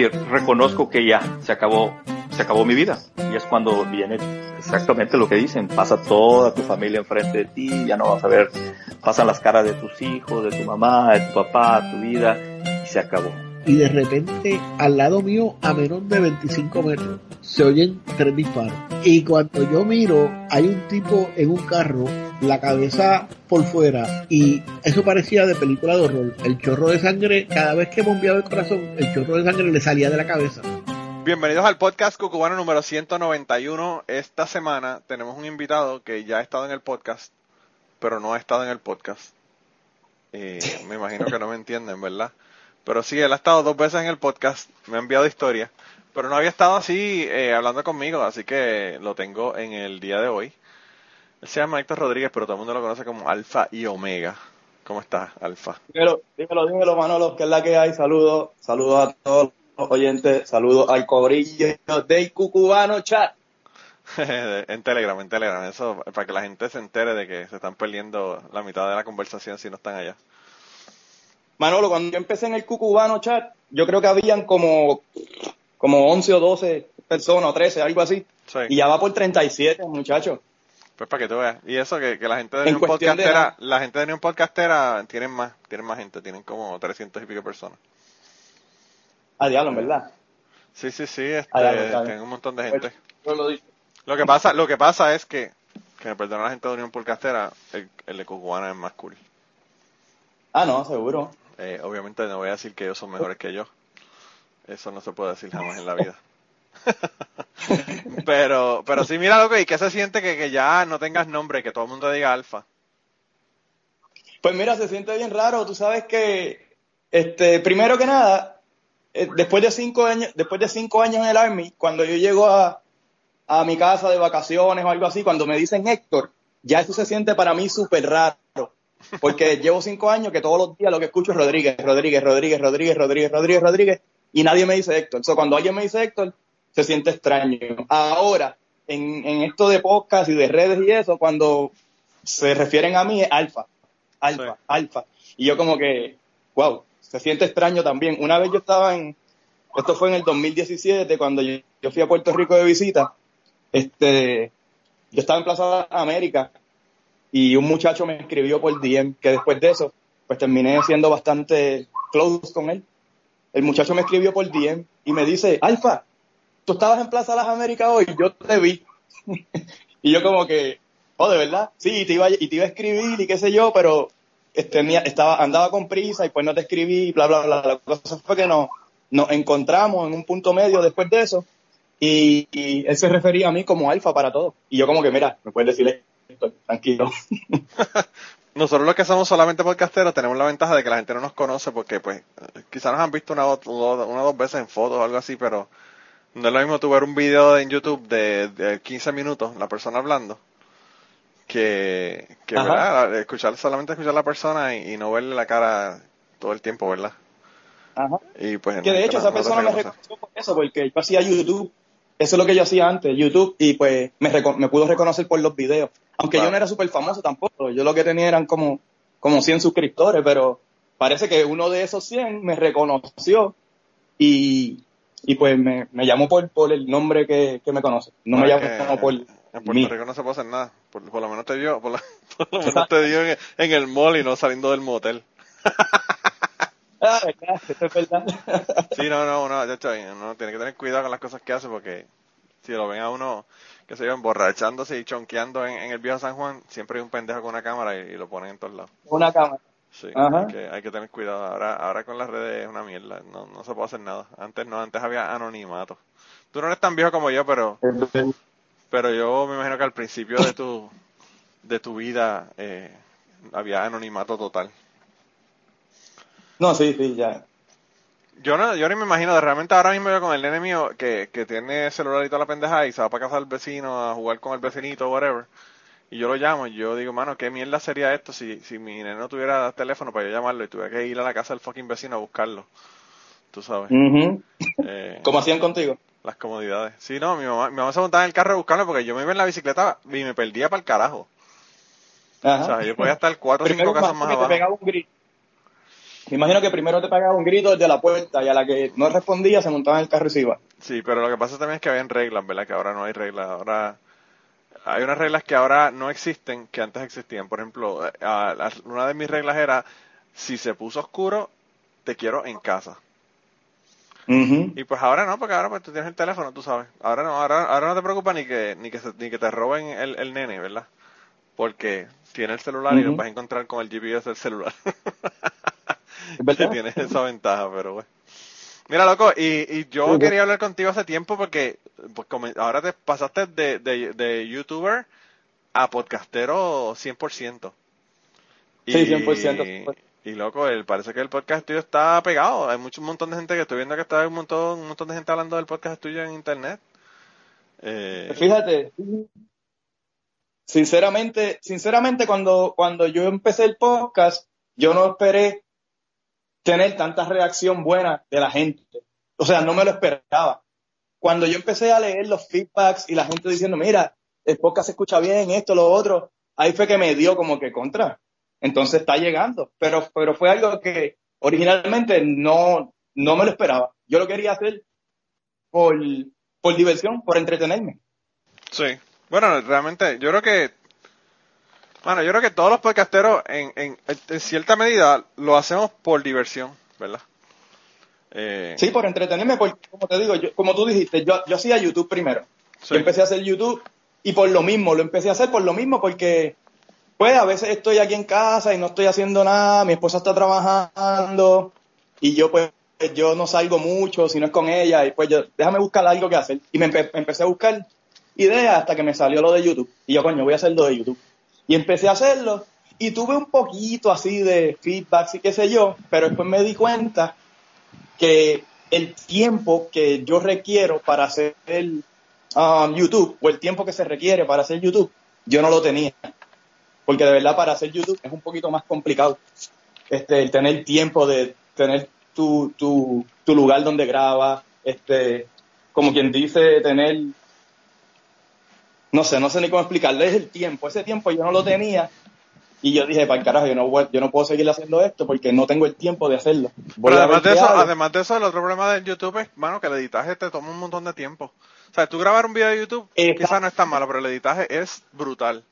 Decir, reconozco que ya se acabó, se acabó mi vida. Y es cuando viene exactamente lo que dicen. Pasa toda tu familia enfrente de ti, ya no vas a ver, pasan las caras de tus hijos, de tu mamá, de tu papá, tu vida, y se acabó. Y de repente, al lado mío, a menos de 25 metros, se oyen tres disparos. Y cuando yo miro, hay un tipo en un carro, la cabeza por fuera, y eso parecía de película de horror. El chorro de sangre, cada vez que bombeaba el corazón, el chorro de sangre le salía de la cabeza. Bienvenidos al podcast Cucubano número 191. Esta semana tenemos un invitado que ya ha estado en el podcast, pero no ha estado en el podcast. Eh, me imagino que no me entienden, ¿verdad? Pero sí, él ha estado dos veces en el podcast, me ha enviado historia, pero no había estado así eh, hablando conmigo, así que lo tengo en el día de hoy. Él se llama Héctor Rodríguez, pero todo el mundo lo conoce como Alfa y Omega. ¿Cómo estás, Alfa? Dímelo, dímelo, dímelo, Manolo, que es la que hay. Saludos, saludos a todos los oyentes, saludos al cobrillo de Cucubano Chat. en Telegram, en Telegram, eso para que la gente se entere de que se están perdiendo la mitad de la conversación si no están allá. Manolo, cuando yo empecé en el Cucubano Chat, yo creo que habían como, como 11 o 12 personas, o 13, algo así. Sí. Y ya va por 37, muchachos. Pues para que tú veas. Y eso que, que la gente de Unión cuestión de Podcastera, la gente de Unión Podcastera tienen más, tienen más gente, tienen como 300 y pico personas. A diablo, en verdad. Sí, sí, sí, este, Ah, un montón de gente. Lo que pasa, lo que pasa es que, que me perdona la gente de Unión Podcastera, el, el de Cucubana es más cool. Ah, no, seguro. Eh, obviamente no voy a decir que ellos son mejores que yo. Eso no se puede decir jamás en la vida. pero, pero sí, mira loco, ¿y qué se siente que, que ya no tengas nombre, que todo el mundo diga alfa? Pues mira, se siente bien raro. Tú sabes que, este, primero que nada, eh, después de cinco años, después de cinco años en el Army, cuando yo llego a, a mi casa de vacaciones o algo así, cuando me dicen Héctor, ya eso se siente para mí súper raro. Porque llevo cinco años que todos los días lo que escucho es Rodríguez, Rodríguez, Rodríguez, Rodríguez, Rodríguez, Rodríguez, Rodríguez, y nadie me dice Héctor. Entonces, cuando alguien me dice Héctor, se siente extraño. Ahora, en, en esto de podcast y de redes y eso, cuando se refieren a mí es alfa, alfa, Sí. alfa. Y yo como que, wow, se siente extraño también. Una vez yo estaba en, esto fue en el 2017, cuando yo, yo fui a Puerto Rico de visita, este, yo estaba en Plaza América y un muchacho me escribió por DM que después de eso, pues terminé siendo bastante close con él. El muchacho me escribió por DM y me dice, Alfa, tú estabas en Plaza Las Américas hoy, yo te vi. y yo como que, oh, de verdad, sí, te iba, y te iba a escribir y qué sé yo, pero tenía, estaba, andaba con prisa y pues no te escribí y bla, bla, bla. La cosa fue que nos, nos encontramos en un punto medio después de eso y, y él se refería a mí como alfa para todo. Y yo como que, mira, me puedes esto, tranquilo. Nosotros los que somos solamente podcasteros tenemos la ventaja de que la gente no nos conoce porque pues quizás nos han visto una, o una o dos veces en fotos o algo así, pero no es lo mismo tu ver un video en YouTube de, de 15 minutos, la persona hablando, que, que escuchar solamente escuchar a la persona y, y no verle la cara todo el tiempo, ¿verdad? Ajá. Y pues Que de hecho esa no- persona me reconoció por eso, porque yo hacía YouTube. Eso es lo que yo hacía antes, YouTube, y pues me, me pudo reconocer por los videos. Aunque yo no era súper famoso tampoco, yo lo que tenía eran como, como 100 suscriptores, pero parece que uno de esos 100 me reconoció y, y pues me, me llamó por, por el nombre que, que me conoce. No me Bueno, llamó por En Puerto mí. Rico no se puede hacer nada. Por, por lo menos te dio, por, la- por lo menos te dio en, en el mall y no saliendo del motel. Ah, verdad, es verdad. Sí, no, no, uno, de hecho, uno tiene que tener cuidado con las cosas que hace porque si lo ven a uno, que se yo, emborrachándose y chonqueando en, en el viejo San Juan, siempre hay un pendejo con una cámara y, y lo ponen en todos lados. Una cámara. Sí, hay que, hay que tener cuidado. Ahora, ahora con las redes es una mierda, no, no se puede hacer nada. Antes no, antes había anonimato. Tú no eres tan viejo como yo, pero, pero yo me imagino que al principio de tu, de tu vida eh, había anonimato total. No, sí, sí, ya. Yo no, yo ni me imagino, de realmente ahora mismo yo con el nene mío que, que tiene celular y toda la pendeja y se va para casa del vecino a jugar con el vecinito o whatever, y yo lo llamo y yo digo, mano, ¿qué mierda sería esto si, si mi nene no tuviera teléfono para yo llamarlo y tuviera que ir a la casa del fucking vecino a buscarlo? Tú sabes, eh, Como hacían contigo. las comodidades. Sí, no, mi mamá, mi mamá se montaba en el carro a buscarlo porque yo me iba en la bicicleta y me perdía para el carajo. Ajá. O sea, yo podía estar cuatro o cinco casas más te abajo. pegaba un grito. Me imagino que primero te pegaba un grito desde la puerta y a la que no respondía se montaba en el carro y se iba. Sí, pero lo que pasa también es que habían reglas, ¿verdad? Que ahora no hay reglas. Ahora hay unas reglas que ahora no existen que antes existían. Por ejemplo, una de mis reglas era si se puso oscuro, te quiero en casa. Ujú. Y pues ahora no, porque ahora pues tú tienes el teléfono, tú sabes. Ahora no, ahora, ahora no te preocupa ni que ni que, se- ni que te roben el, el nene, ¿verdad? Porque tiene el celular y lo vas a encontrar con el GPS del celular. ¿Es que tienes esa ventaja, pero bueno. Mira, loco, y, y yo quería hablar contigo hace tiempo porque pues, ahora te pasaste de, de, de youtuber a podcastero 100%. Y, Sí, 100%. Y loco, el, parece que el podcast tuyo está pegado. Hay mucho, un montón de gente que estoy viendo que está un montón, un montón de gente hablando del podcast tuyo en internet. Eh, Fíjate, sinceramente, sinceramente cuando, cuando yo empecé el podcast, yo no esperé tener tanta reacción buena de la gente. O sea, no me lo esperaba. Cuando yo empecé a leer los feedbacks y la gente diciendo, mira, el podcast se escucha bien, esto, lo otro, ahí fue que me dio como que contra. Entonces está llegando. Pero, pero fue algo que originalmente no, no me lo esperaba. Yo lo quería hacer por, por diversión, por entretenerme. Sí. Bueno, realmente, yo creo que. Bueno, yo creo que todos los podcasteros, en, en, en cierta medida, lo hacemos por diversión, ¿verdad? Eh, Sí, por entretenerme, porque como te digo, yo, como tú dijiste, yo, yo hacía YouTube primero. sí. Yo empecé a hacer YouTube y por lo mismo, lo empecé a hacer por lo mismo porque, pues a veces estoy aquí en casa y no estoy haciendo nada, mi esposa está trabajando y yo pues yo no salgo mucho si no es con ella y pues yo, déjame buscar algo que hacer. Y me, empe- empecé a buscar ideas hasta que me salió lo de YouTube. Y yo, coño, voy a hacer lo de YouTube. Y empecé a hacerlo y tuve un poquito así de feedback y qué sé yo, pero después me di cuenta que el tiempo que yo requiero para hacer el, um, YouTube o el tiempo que se requiere para hacer YouTube, yo no lo tenía. Porque de verdad para hacer YouTube es un poquito más complicado. Este, el tener tiempo de tener tu, tu, tu lugar donde grabas, este, como quien dice, tener, no sé, no sé ni cómo explicarle, es el tiempo. Ese tiempo yo no lo tenía y yo dije, para el carajo, yo no, voy- yo no puedo seguir haciendo esto porque no tengo el tiempo de hacerlo. Voy Pero además de eso, hago. además de eso, el otro problema de YouTube es, bueno, que el editaje te toma un montón de tiempo. O sea, tú grabar un video de YouTube quizás no es tan malo, pero el editaje es brutal.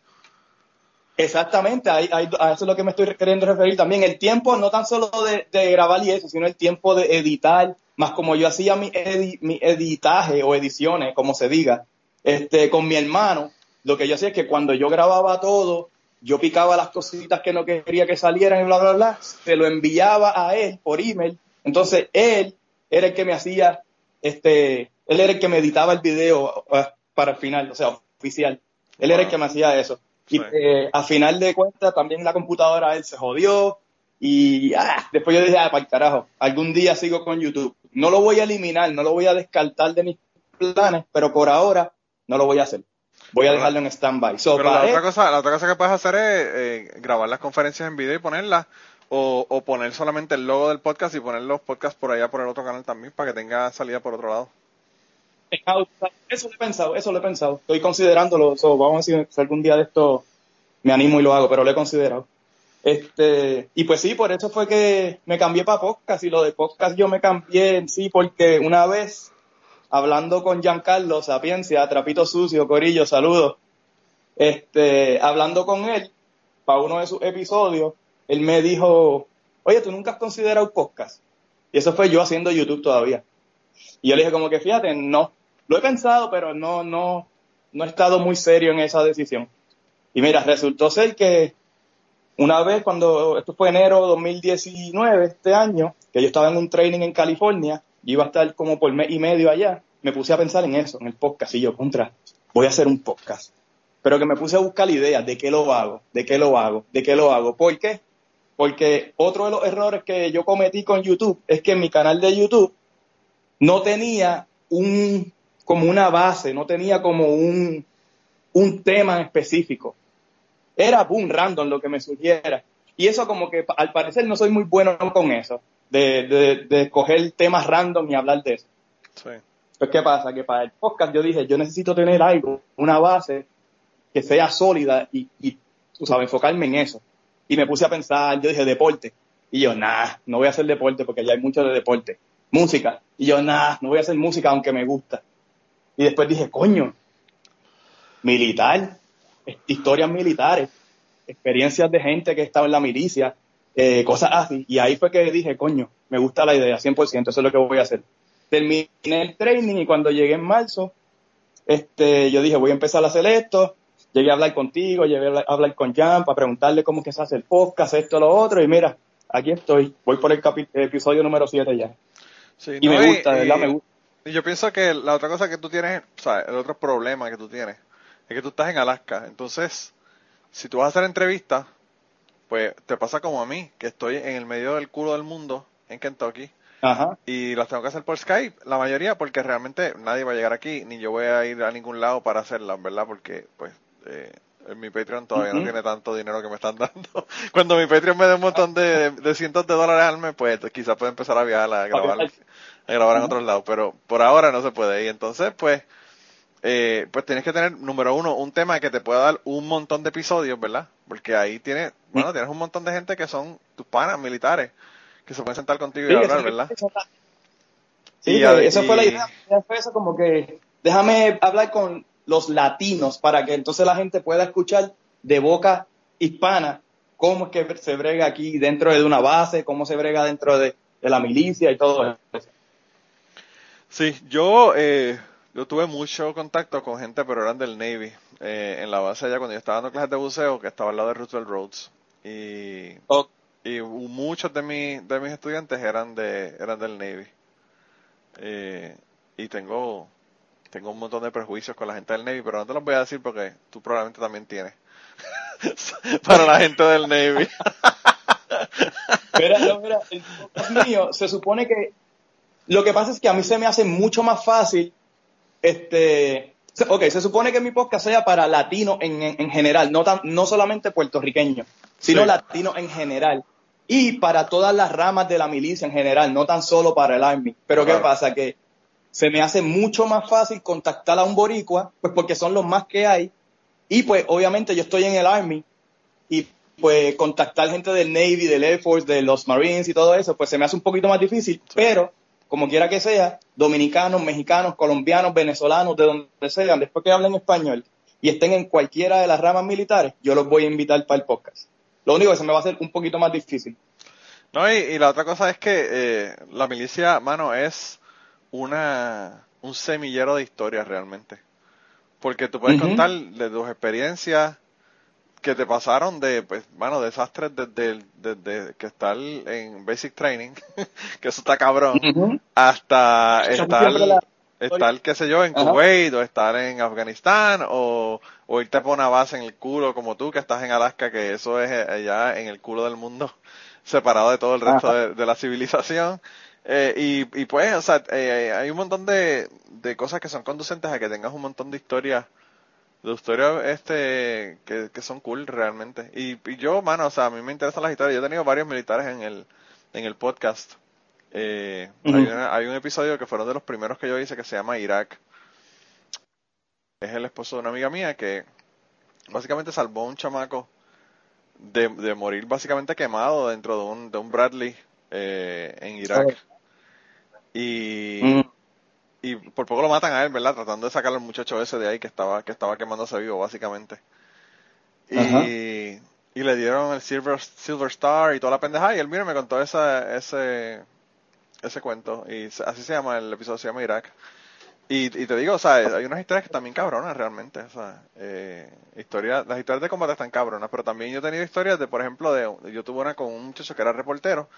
Exactamente, ahí- ahí- a eso es lo que me estoy queriendo referir también. El tiempo no tan solo de, de grabar y eso, sino el tiempo de editar, más como yo hacía mi, edi- mi editaje o ediciones, como se diga, este, con mi hermano, lo que yo hacía es que cuando yo grababa todo, yo picaba las cositas que no quería que salieran y bla, bla, bla, se lo enviaba a él por email. Entonces él era el que me hacía, este, él era el que me editaba el video eh, para el final, o sea, oficial. Él era el que me hacía eso. Y Sí. eh, a final de cuentas también la computadora él se jodió y ah, después yo dije, ah, para el carajo, algún día sigo con YouTube. No lo voy a eliminar, no lo voy a descartar de mis planes, pero por ahora no lo voy a hacer. Voy a dejarlo en stand-by. So, Pero la otra cosa, la otra cosa que puedes hacer es eh, grabar las conferencias en video y ponerlas, o, o poner solamente el logo del podcast y poner los podcasts por allá por el otro canal también para que tenga salida por otro lado. Eso lo he pensado, eso lo he pensado. Estoy considerándolo. so, vamos a ver si, si algún día de esto me animo y lo hago, pero lo he considerado. Este, y pues sí, por eso fue que me cambié para podcast. Y lo de podcast yo me cambié en sí, porque una vez hablando con Giancarlo Sapiencia, Trapito Sucio, Corillo, saludos. Este, hablando con él, para uno de sus episodios, él me dijo, oye, ¿tú nunca has considerado podcast? Y eso fue yo haciendo YouTube todavía. Y yo le dije como que fíjate, no, lo he pensado, pero no, no, no he estado muy serio en esa decisión. Y mira, resultó ser que una vez cuando, esto fue enero 2019, este año, que yo estaba en un training en California, yo iba a estar como por mes y medio allá, me puse a pensar en eso, en el podcast, y yo, contra, voy a hacer un podcast. Pero que me puse a buscar ideas de qué lo hago, de qué lo hago, de qué lo hago. ¿Por qué? Porque otro de los errores que yo cometí con YouTube es que en mi canal de YouTube no tenía un, como una base, no tenía como un, un tema específico. Era boom, random lo que me surgiera. Y eso como que al parecer no soy muy bueno con eso, de, de, de escoger temas random y hablar de eso. Sí. Pues qué pasa, que para el podcast yo dije, yo necesito tener algo, una base que sea sólida y, y tú sabes, enfocarme en eso. Y me puse a pensar, yo dije, deporte. Y yo, nah, no voy a hacer deporte porque ya hay mucho de deporte. Música. Y yo, nah, no voy a hacer música aunque me gusta. Y después dije, coño, militar, historias militares, experiencias de gente que estaba en la milicia, eh, cosas así. Y ahí fue que dije, coño, me gusta la idea, 100%, eso es lo que voy a hacer. Terminé el training y cuando llegué en marzo, este, yo dije, voy a empezar a hacer esto. Llegué a hablar contigo, llegué a hablar con Jan para preguntarle cómo que se hace el podcast, esto, lo otro, y mira, aquí estoy. Voy por el episodio número 7 ya. y me gusta, de verdad me gusta. Y yo pienso que la otra cosa que tú tienes, o sea, el otro problema que tú tienes, es que tú estás en Alaska. Entonces, si tú vas a hacer entrevistas, pues te pasa como a mí, que estoy en el medio del culo del mundo, en Kentucky, Ajá. y las tengo que hacer por Skype, la mayoría, porque realmente nadie va a llegar aquí, ni yo voy a ir a ningún lado para hacerlas, ¿verdad? Porque, pues, eh, en mi Patreon todavía no tiene tanto dinero que me están dando. Cuando mi Patreon me dé un montón de, de cientos de dólares al mes, pues quizás pueda empezar a viajar, a grabar, a grabar en otros lados, pero por ahora no se puede. Y entonces, pues, eh, pues tienes que tener, número uno, un tema que te pueda dar un montón de episodios, ¿verdad? Porque ahí tienes, bueno, tienes un montón de gente que son tus panas militares, que se pueden sentar contigo y hablar, ¿verdad? Sí, esa fue la idea, fue eso como que déjame hablar con los latinos para que entonces la gente pueda escuchar de boca hispana cómo es que se brega aquí dentro de una base, cómo se brega dentro de, la milicia y todo eso. Sí, yo eh, yo tuve mucho contacto con gente, pero eran del Navy, eh, en la base allá cuando yo estaba dando clases de buceo, que estaba al lado de Roosevelt Roads. Y, y muchos de, mi, de mis estudiantes eran de eran del Navy. Eh, y tengo, tengo un montón de prejuicios con la gente del Navy, pero no te los voy a decir porque tú probablemente también tienes. Para la gente del Navy. mira, no, mira, el mío se supone que lo que pasa es que a mí se me hace mucho más fácil este, ok, se supone que mi podcast sea para latinos en, en, general, no, tan, no solamente puertorriqueños, sino latinos en general. Y para todas las ramas de la milicia en general, no tan solo para el Army. Pero ¿qué pasa? Que se me hace mucho más fácil contactar a un boricua, pues porque son los más que hay. Y pues obviamente yo estoy en el Army y pues contactar gente del Navy, del Air Force, de los Marines y todo eso, pues se me hace un poquito más difícil. Pero como quiera que sea, dominicanos, mexicanos, colombianos, venezolanos, de donde sean, después que hablen español y estén en cualquiera de las ramas militares, yo los voy a invitar para el podcast. Lo único que se me va a hacer un poquito más difícil. No, y, la otra cosa es que eh, la milicia, mano, es una un semillero de historias realmente. Porque tú puedes contar de tus experiencias, que te pasaron de, pues, bueno, desastres desde, desde, que estar en basic training, que eso está cabrón, hasta estar, estar, qué sé yo, en Kuwait, o estar en Afganistán, o, o irte por una base en el culo como tú, que estás en Alaska, que eso es allá en el culo del mundo, separado de todo el resto de, la civilización. Eh, y, y pues, o sea, eh, hay un montón de, de cosas que son conducentes a que tengas un montón de historias de historias este que, que, son cool realmente. Y, y, yo mano o sea a mí me interesan las historias. Yo he tenido varios militares en el en el podcast. Eh, hay, hay, un episodio que fueron de los primeros que yo hice que se llama Irak. Es el esposo de una amiga mía que básicamente salvó a un chamaco de, de morir básicamente quemado dentro de un, de un Bradley eh, en Irak. Y y por poco lo matan a él, ¿verdad? Tratando de sacar al muchacho ese de ahí que estaba, que estaba quemándose vivo, básicamente. Y, y le dieron el Silver, Silver Star y toda la pendejada. Y él, mira, me contó esa, ese, ese cuento. Y así se llama, el episodio se llama Irak. Y, y te digo, o sea, hay unas historias que también cabronas realmente. O sea, eh, historia, las historias de combate están cabronas. Pero también yo he tenido historias de, por ejemplo, de, yo tuve una con un muchacho que era reportero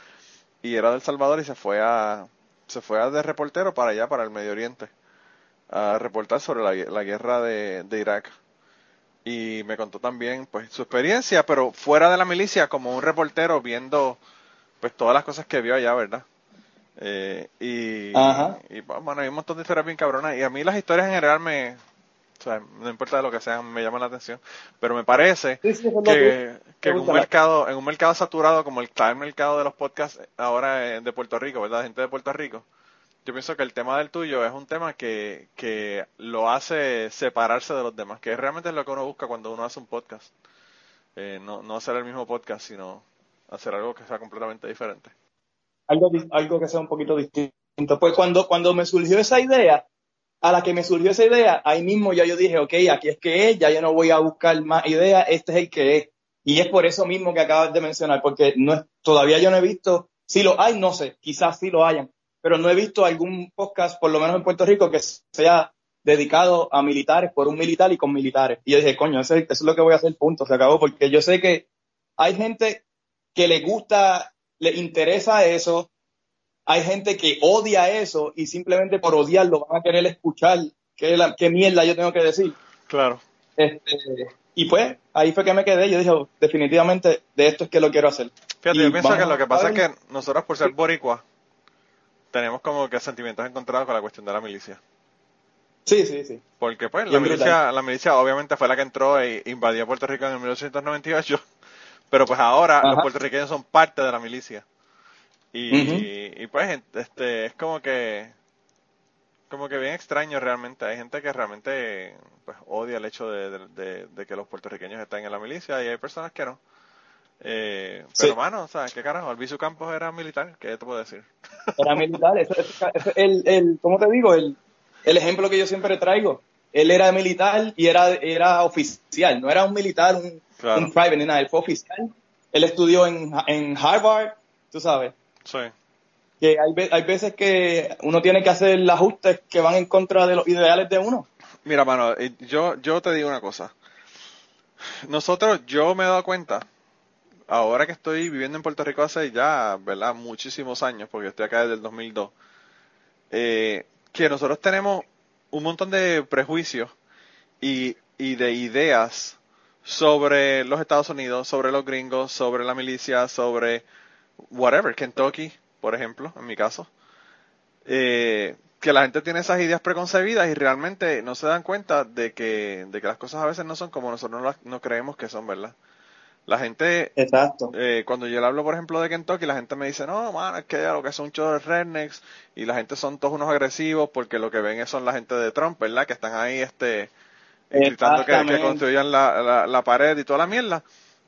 y era del Salvador y se fue a, se fue de reportero para allá, para el Medio Oriente, a reportar sobre la, guerra de, Irak. Y me contó también pues su experiencia, pero fuera de la milicia, como un reportero viendo pues todas las cosas que vio allá, ¿verdad? Eh, y, y, bueno, hay un montón de historias bien cabronas. Y a mí las historias en general me, o sea, no importa de lo que sean, me llaman la atención. Pero me parece que, en un mercado, en un mercado saturado como el, el mercado de los podcasts ahora de Puerto Rico, ¿verdad? Gente de Puerto Rico. Yo pienso que el tema del tuyo es un tema que, que lo hace separarse de los demás, que realmente es lo que uno busca cuando uno hace un podcast. Eh, no, no hacer el mismo podcast, sino hacer algo que sea completamente diferente. Algo, algo que sea un poquito distinto. Pues cuando, cuando me surgió esa idea, a la que me surgió esa idea, ahí mismo ya yo dije, ok, aquí es que es, ya yo no voy a buscar más ideas, este es el que es. Y es por eso mismo que acabas de mencionar, porque no es, todavía yo no he visto, si lo hay, no sé, quizás sí lo hayan, pero no he visto algún podcast, por lo menos en Puerto Rico, que sea dedicado a militares, por un militar y con militares. Y yo dije, coño, eso, es lo que voy a hacer, punto, se acabó, porque yo sé que hay gente que le gusta, le interesa eso, hay gente que odia eso y simplemente por odiarlo van a querer escuchar qué, la, qué mierda yo tengo que decir. Claro. Este, y pues, ahí fue que me quedé. Yo dije, definitivamente, de esto es que lo quiero hacer. Fíjate, yo pienso que lo que pasa es que nosotros, por ser boricua, tenemos como que sentimientos encontrados con la cuestión de la milicia. Sí, sí, sí. Porque pues la milicia, la milicia obviamente fue la que entró e invadió Puerto Rico en el 1898, pero pues ahora los puertorriqueños son parte de la milicia. Y, y, pues este es como que como que bien extraño realmente. Hay gente que realmente pues odia el hecho de, que los puertorriqueños estén en la milicia y hay personas que no. Eh, pero, mano, o sea, ¿qué carajo? Albizu Campos era militar, ¿qué te puedo decir? Era militar, eso, el, el, ¿cómo te digo? El, el ejemplo que yo siempre traigo. Él era militar y era, era oficial, no era un militar, un, un private, ni nada, él fue oficial. Él estudió en, en Harvard, tú sabes. Sí. Que hay, hay veces que uno tiene que hacer ajustes que van en contra de los ideales de uno. Mira, mano, yo, yo te digo una cosa. Nosotros, yo me he dado cuenta, ahora que estoy viviendo en Puerto Rico hace ya, ¿verdad? Muchísimos años, porque estoy acá desde el 2002, eh, que nosotros tenemos un montón de prejuicios y, y de ideas sobre los Estados Unidos, sobre los gringos, sobre la milicia, sobre whatever, Kentucky, por ejemplo, en mi caso, eh, que la gente tiene esas ideas preconcebidas y realmente no se dan cuenta de que, de que las cosas a veces no son como nosotros no, no creemos que son, ¿verdad? La gente, Exacto. Eh, cuando yo le hablo, por ejemplo, de Kentucky, la gente me dice, no, man, es que lo que son de rednecks y la gente son todos unos agresivos porque lo que ven son la gente de Trump, ¿verdad? Que están ahí, este, gritando que, que construyan la, la, la, pared y toda la mierda.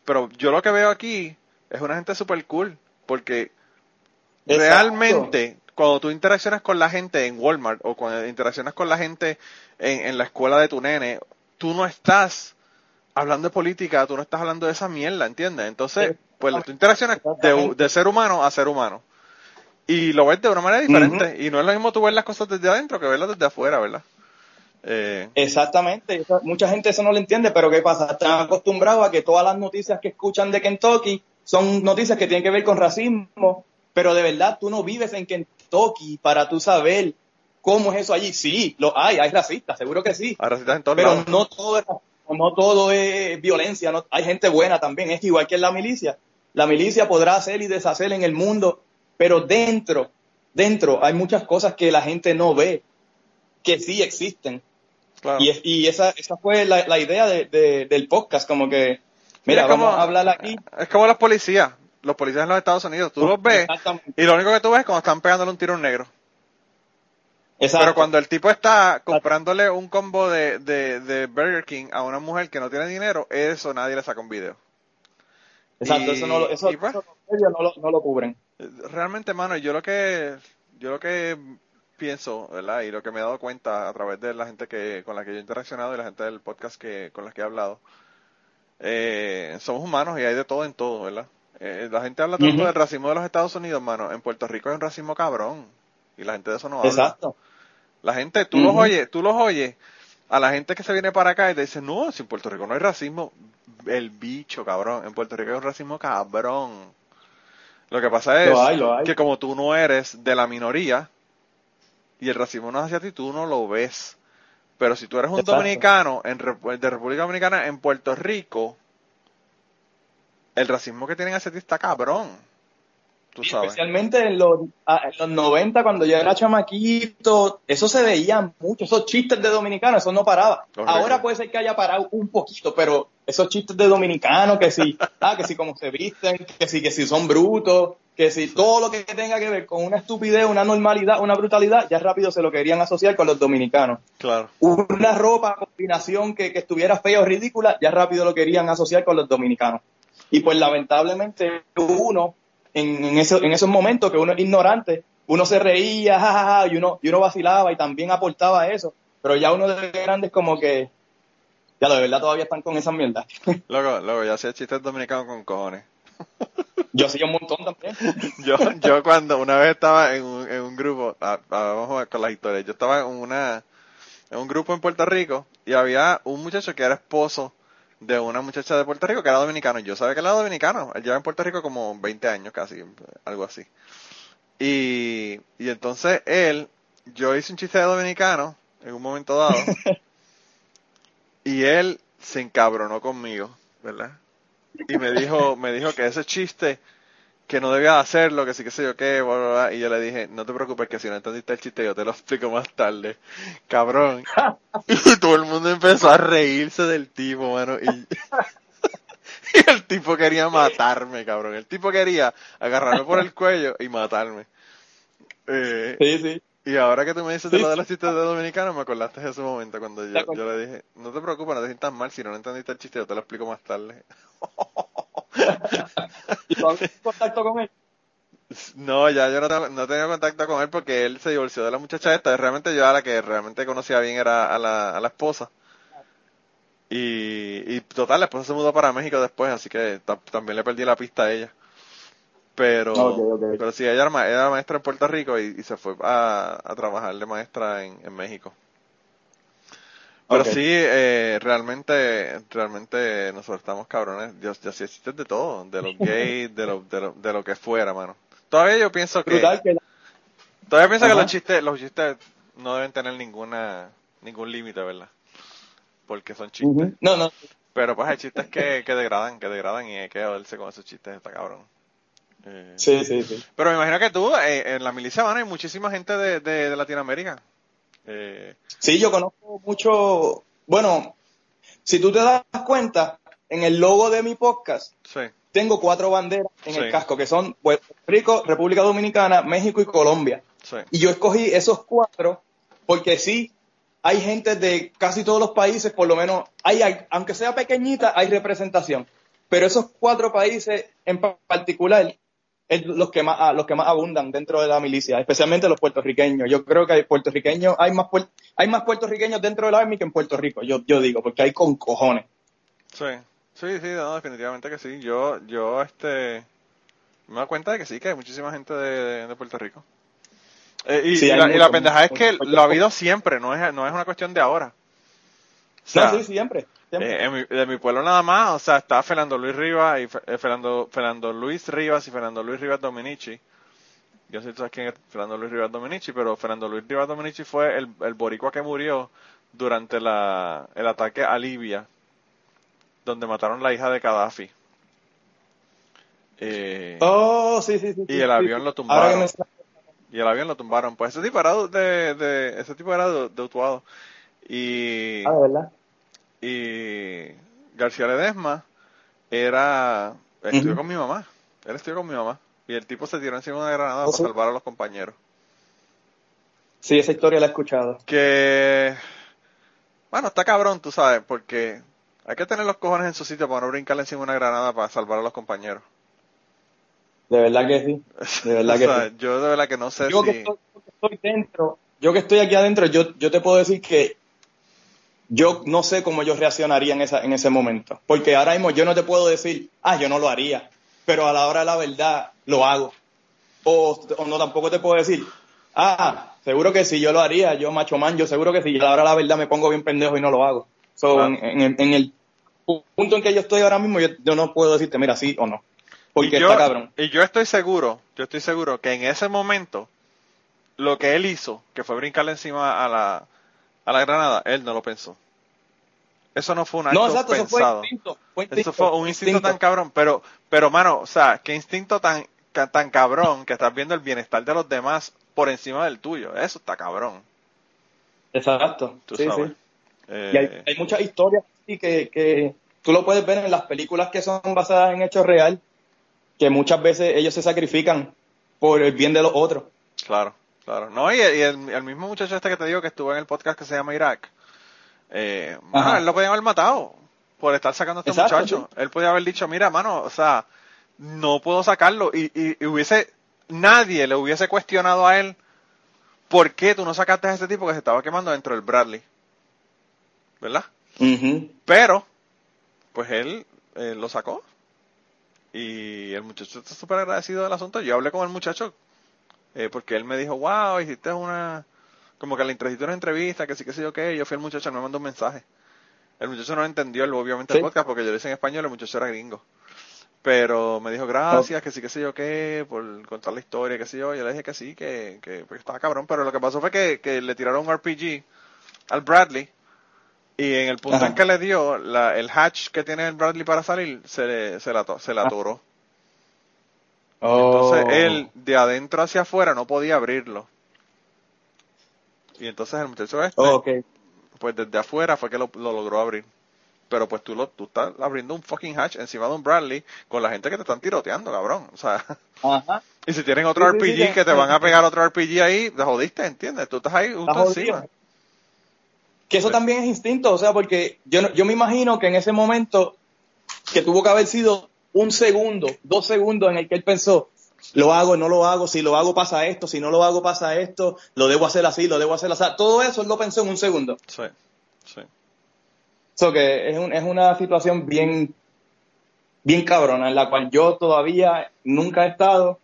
Pero yo lo que veo aquí es una gente super cool porque realmente cuando tú interaccionas con la gente en Walmart o cuando interaccionas con la gente en, la escuela de tu nene, tú no estás hablando de política, tú no estás hablando de esa mierda, ¿entiendes? Entonces, pues tú interaccionas de, ser humano a ser humano. Y lo ves de una manera diferente. Y no es lo mismo tú ver las cosas desde adentro que verlas desde afuera, ¿verdad? Eh... Exactamente. Mucha gente eso no lo entiende, pero ¿qué pasa? Están acostumbrados a que todas las noticias que escuchan de Kentucky son noticias que tienen que ver con racismo, pero de verdad tú no vives en Kentucky para tú saber cómo es eso allí. Sí, lo hay, hay racistas, seguro que sí. Hay racistas en todos pero no todo es, no todo es violencia, no, hay gente buena también, es igual que en la milicia. La milicia podrá hacer y deshacer en el mundo, pero dentro, dentro hay muchas cosas que la gente no ve, que sí existen. Y, y esa, esa fue la, la idea de, del podcast, como que Mira, vamos a hablar aquí. Es como los policías, los policías en los Estados Unidos. Tú los ves y lo único que tú ves es cuando están pegándole un tiro a un negro. Exacto. Pero cuando el tipo está comprándole un combo de, de, Burger King a una mujer que no tiene dinero, eso nadie le saca un video. Exacto, eso, no lo, eso, pues no, lo, no lo cubren. Realmente, mano, yo lo que yo lo que pienso, ¿verdad? Y lo que me he dado cuenta a través de la gente que con la que yo he interaccionado y la gente del podcast que con la que he hablado, eh, somos humanos y hay de todo en todo, ¿verdad? Eh, la gente habla tanto del racismo de los Estados Unidos, mano. En Puerto Rico hay un racismo cabrón. Y la gente de eso no habla. Exacto. La gente, tú los oyes, tú los oyes. A la gente que se viene para acá y te dice, no, si en Puerto Rico no hay racismo, el bicho, cabrón. En Puerto Rico hay un racismo cabrón. Lo que pasa es que como tú no eres de la minoría y el racismo no es hacia ti, tú no lo ves. Pero si tú eres un dominicano en, de República Dominicana en Puerto Rico, el racismo que tienen hacia ti está cabrón. Tú sabes. Especialmente en los, en los 90, cuando yo era chamaquito, eso se veía mucho, esos chistes de dominicanos, eso no paraba. Ahora puede ser que haya parado un poquito, pero esos chistes de dominicanos, que si, ah, que si como se visten, que si, que si son brutos, que si todo lo que tenga que ver con una estupidez, una normalidad, una brutalidad, ya rápido se lo querían asociar con los dominicanos. Claro. Una ropa, combinación que, que estuviera fea o ridícula, ya rápido lo querían asociar con los dominicanos. Y pues lamentablemente uno, en, en, eso- en esos momentos que uno es ignorante, uno se reía, jajaja, y uno, y uno vacilaba y también aportaba eso. Pero ya uno de grande es como que, ya de verdad todavía están con esa mierda. Loco, loco, yo hacía chistes dominicanos con cojones. Yo hacía un montón también. Yo, yo cuando una vez estaba en un, en un grupo, vamos a ver con las historias, yo estaba en una, en un grupo en Puerto Rico y había un muchacho que era esposo de una muchacha de Puerto Rico que era dominicano. Yo sabía que era dominicano. Él lleva en Puerto Rico como 20 años casi, algo así. Y, y entonces él, yo hice un chiste de dominicano en un momento dado y él se encabronó conmigo, ¿verdad? Y me dijo, me dijo que ese chiste que no debía hacerlo, que sí que sé yo qué, bla, bla, bla. y yo le dije, no te preocupes que si no entendiste el chiste yo te lo explico más tarde, cabrón. Y todo el mundo empezó a reírse del tipo, mano, y, y el tipo quería matarme, cabrón. El tipo quería agarrarme por el cuello y matarme. Eh, Sí, sí. y ahora que tú me dices de lo de los chistes de dominicano, me acordaste de ese momento cuando yo, yo le dije, no te preocupes, no te sientas mal, si no entendiste el chiste yo te lo explico más tarde. ¿Y tú hablas en contacto con él? No, ya yo no, tengo- no he tenido contacto con él porque él se divorció de la muchacha esta. Realmente yo a la que realmente conocía bien era a la, a la esposa. Y, y total, la esposa se mudó para México después, así que ta- también le perdí la pista a ella. Pero, pero sí, ella era, ma- era maestra en Puerto Rico y, y se fue a, a trabajar de maestra en, en México. Pero Ok. sí, eh, realmente, realmente nosotros estamos cabrones. Dios, ya sí existe de todo, de los gays, de lo, de lo, de lo que fuera, mano. Todavía yo pienso que, todavía pienso que los chistes, los chistes no deben tener ninguna, ningún límite, ¿verdad? Porque son chistes. No, no. Pero pues hay chistes que, que degradan, que degradan y hay que joderse con esos chistes, está cabrón. Eh, Sí, sí, sí. Pero me imagino que tú, eh, en la milicia, mano, hay muchísima gente de, de, de Latinoamérica. Eh, Sí, yo conozco mucho. Bueno, si tú te das cuenta, en el logo de mi podcast sí, tengo cuatro banderas en Sí. el casco, que son Puerto Rico, República Dominicana, México y Colombia. sí. Y yo escogí esos cuatro porque sí, hay gente de casi todos los países, por lo menos, hay, hay- aunque sea pequeñita, hay representación. Pero esos cuatro países en pa- particular es los que más ah, los que más abundan dentro de la milicia, especialmente los puertorriqueños. Yo creo que hay puertorriqueños, hay más hay más puertorriqueños dentro del Army que en Puerto Rico, yo, yo digo, porque hay con cojones. Sí, sí, sí, no, definitivamente que sí. Yo, yo, este, me doy cuenta de que sí, que hay muchísima gente de, de- Puerto Rico. Eh, y, Sí, y hay la, y la mucho, pendejada es mucho, que mucho. lo ha habido siempre, no es, no es una cuestión de ahora. O sea, no, sí, siempre. Eh, en mi- de mi pueblo nada más, o sea, está Fernando Luis Rivas y eh, Fernando, Fernando Luis Rivas y Fernando Luis Rivas Dominici. Yo sé tú sabes quién es Fernando Luis Rivas Dominici, pero Fernando Luis Rivas Dominici fue el, el boricua que murió durante la, el ataque a Libia, donde mataron la hija de Gaddafi. Eh, oh, sí, sí, sí. y el avión sí. lo tumbaron. y el avión lo tumbaron. Pues ese tipo era de, de ese tipo era de, de Utuado. Y, Ah, de verdad. Y García Ledesma era estudió con mi mamá. Él estudió con mi mamá. Y el tipo se tiró encima de una granada ¿Oh, para salvar a los compañeros. Sí, esa historia la he escuchado. Que bueno, está cabrón, tú sabes, porque hay que tener los cojones en su sitio para no brincarle encima de una granada para salvar a los compañeros. De verdad que sí. De verdad O que sea, sí. yo de verdad que no sé Yo que si estoy, yo que estoy dentro, yo que estoy aquí adentro, yo, yo te puedo decir que yo no sé cómo yo reaccionaría en, esa, en ese momento. Porque ahora mismo yo no te puedo decir, ah, yo no lo haría. Pero a la hora de la verdad, lo hago. O, o no tampoco te puedo decir, ah, seguro que sí, yo lo haría, yo macho man, yo seguro que sí. Y a la hora de la verdad me pongo bien pendejo y no lo hago. So, Claro. en, en el, en el punto en que yo estoy ahora mismo, yo, yo no puedo decirte, mira, sí o no. Porque y yo, está cabrón. Y yo estoy seguro, yo estoy seguro que en ese momento, lo que él hizo, que fue brincarle encima a la, a la granada, él no lo pensó. Eso no fue un acto No, exacto, eso fue instinto. fue Eso instinto, fue un instinto tan cabrón, pero, pero mano, o sea, qué instinto tan, tan cabrón que estás viendo el bienestar de los demás por encima del tuyo. Eso está cabrón. Exacto. Tú sí, sabes. sí. Eh, Y hay, hay muchas historias así que, que tú lo puedes ver en las películas que son basadas en hechos real, que muchas veces ellos se sacrifican por el bien de los otros. Claro, claro. No, y, y el, el mismo muchacho este que te digo que estuvo en el podcast que se llama Irak, eh, mano, él lo podían haber matado. por estar sacando a este Exacto, muchacho. Él podía haber dicho, mira, mano, o sea, no puedo sacarlo. Y, y, y hubiese, nadie le hubiese cuestionado a él por qué tú no sacaste a ese tipo que se estaba quemando dentro del Bradley. ¿Verdad? Pero, pues él eh, lo sacó. Y el muchacho está súper agradecido del asunto. Yo hablé con el muchacho eh, porque él me dijo, wow, hiciste una... Como que le entrevistó una entrevista, que sí, que sí, yo qué. Yo fui el muchacho, él me mandó un mensaje. El muchacho no entendió, el, obviamente, el Sí. podcast porque yo lo hice en español, el muchacho era gringo. Pero me dijo, gracias, que sí, que sé yo qué, por contar la historia, que sé yo. Yo le dije que sí, que, que porque estaba cabrón. Pero lo que pasó fue que, que le tiraron un RPG al Bradley. Y en el punto Ajá. en que le dio, la, el hatch que tiene el Bradley para salir, se le, se la, se la Ah. atoró. Oh. Entonces él, de adentro hacia afuera, no podía abrirlo. Y entonces el muchacho este, Oh, pues desde afuera fue que lo, lo logró abrir. Pero pues tú, lo, tú estás abriendo un fucking hatch encima de un Bradley con la gente que te están tiroteando, cabrón. O sea, Ajá. y si tienen otro Sí, RPG sí, que te van a pegar otro RPG ahí, te jodiste, ¿entiendes? Tú estás ahí justo encima. Que eso también es instinto, o sea, porque yo, yo me imagino que en ese momento, que tuvo que haber sido un segundo, dos segundos en el que él pensó, lo hago, no lo hago, si lo hago pasa esto, si no lo hago pasa esto, lo debo hacer así, lo debo hacer así. Todo eso él lo pensó en un segundo. Sí, sí. So que es, un- es una situación bien, bien cabrona, en la cual yo todavía nunca he estado,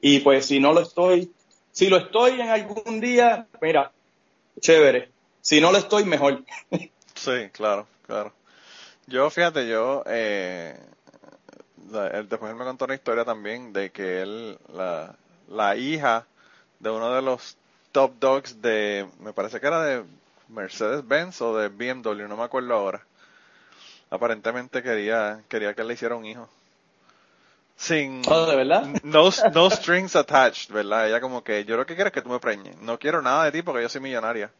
y pues si no lo estoy, si lo estoy en algún día, mira, chévere. Si no lo estoy, mejor. Sí, claro, claro. Yo, fíjate, yo, eh, la- él- después él me contó una historia también de que él, la, la hija de uno de los top dogs de, me parece que era de Mercedes-Benz o de BMW, no me acuerdo ahora. Aparentemente quería, quería que le hiciera un hijo. Sin, Oh, ¿de verdad? no, no strings attached, ¿verdad? Ella como que, yo lo que quiero es que tú me preñes. No quiero nada de ti porque yo soy millonaria.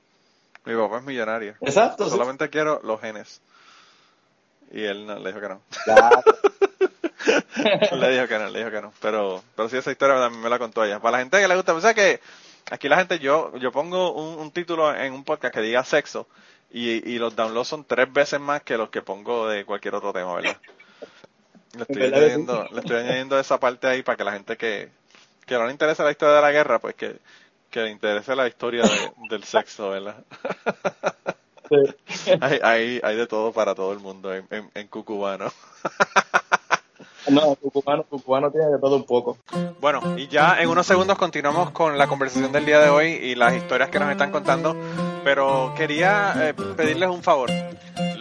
Mi papá es millonario. Exacto. sí. Solamente quiero los genes. Y él no, le dijo que no. Claro. le dijo que no, le dijo que no. Pero, pero sí, esa historia también me la contó ella. Para la gente que le gusta, o sea que aquí la gente, yo, yo pongo un, un título en un podcast que diga sexo y, y los downloads son tres veces más que los que pongo de cualquier otro tema, ¿verdad? Le estoy, añadiendo, le estoy añadiendo esa parte ahí para que la gente que, que no le interese la historia de la guerra, pues que, que le interese la historia de- del sexo, ¿verdad? Sí. hay, hay, hay de todo para todo el mundo en, en, en Cucubano. No, tu cubano, cubano tiene de todo un poco. Bueno, y ya en unos segundos continuamos con la conversación del día de hoy y las historias que nos están contando, pero quería eh, pedirles un favor.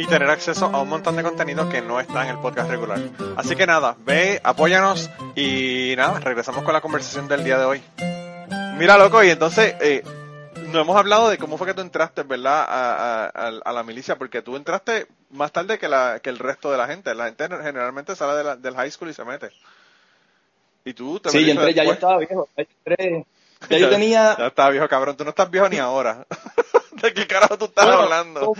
y tener acceso a un montón de contenido que no está en el podcast regular. Así que nada, ve, apóyanos y nada, regresamos con la conversación del día de hoy. Mira, loco, y entonces eh, no hemos hablado de cómo fue que tú entraste, ¿verdad? A, a- a- la milicia, porque tú entraste más tarde que, la, que el resto de la gente. La gente generalmente sale de la- del high school y se mete. Y tú te Sí, yo entré, ya yo estaba viejo. Ya yo entré- ya yo tenía... Ya estaba viejo, cabrón. Tú no estás viejo ni ahora. ¿De qué carajo tú estás Bueno, hablando?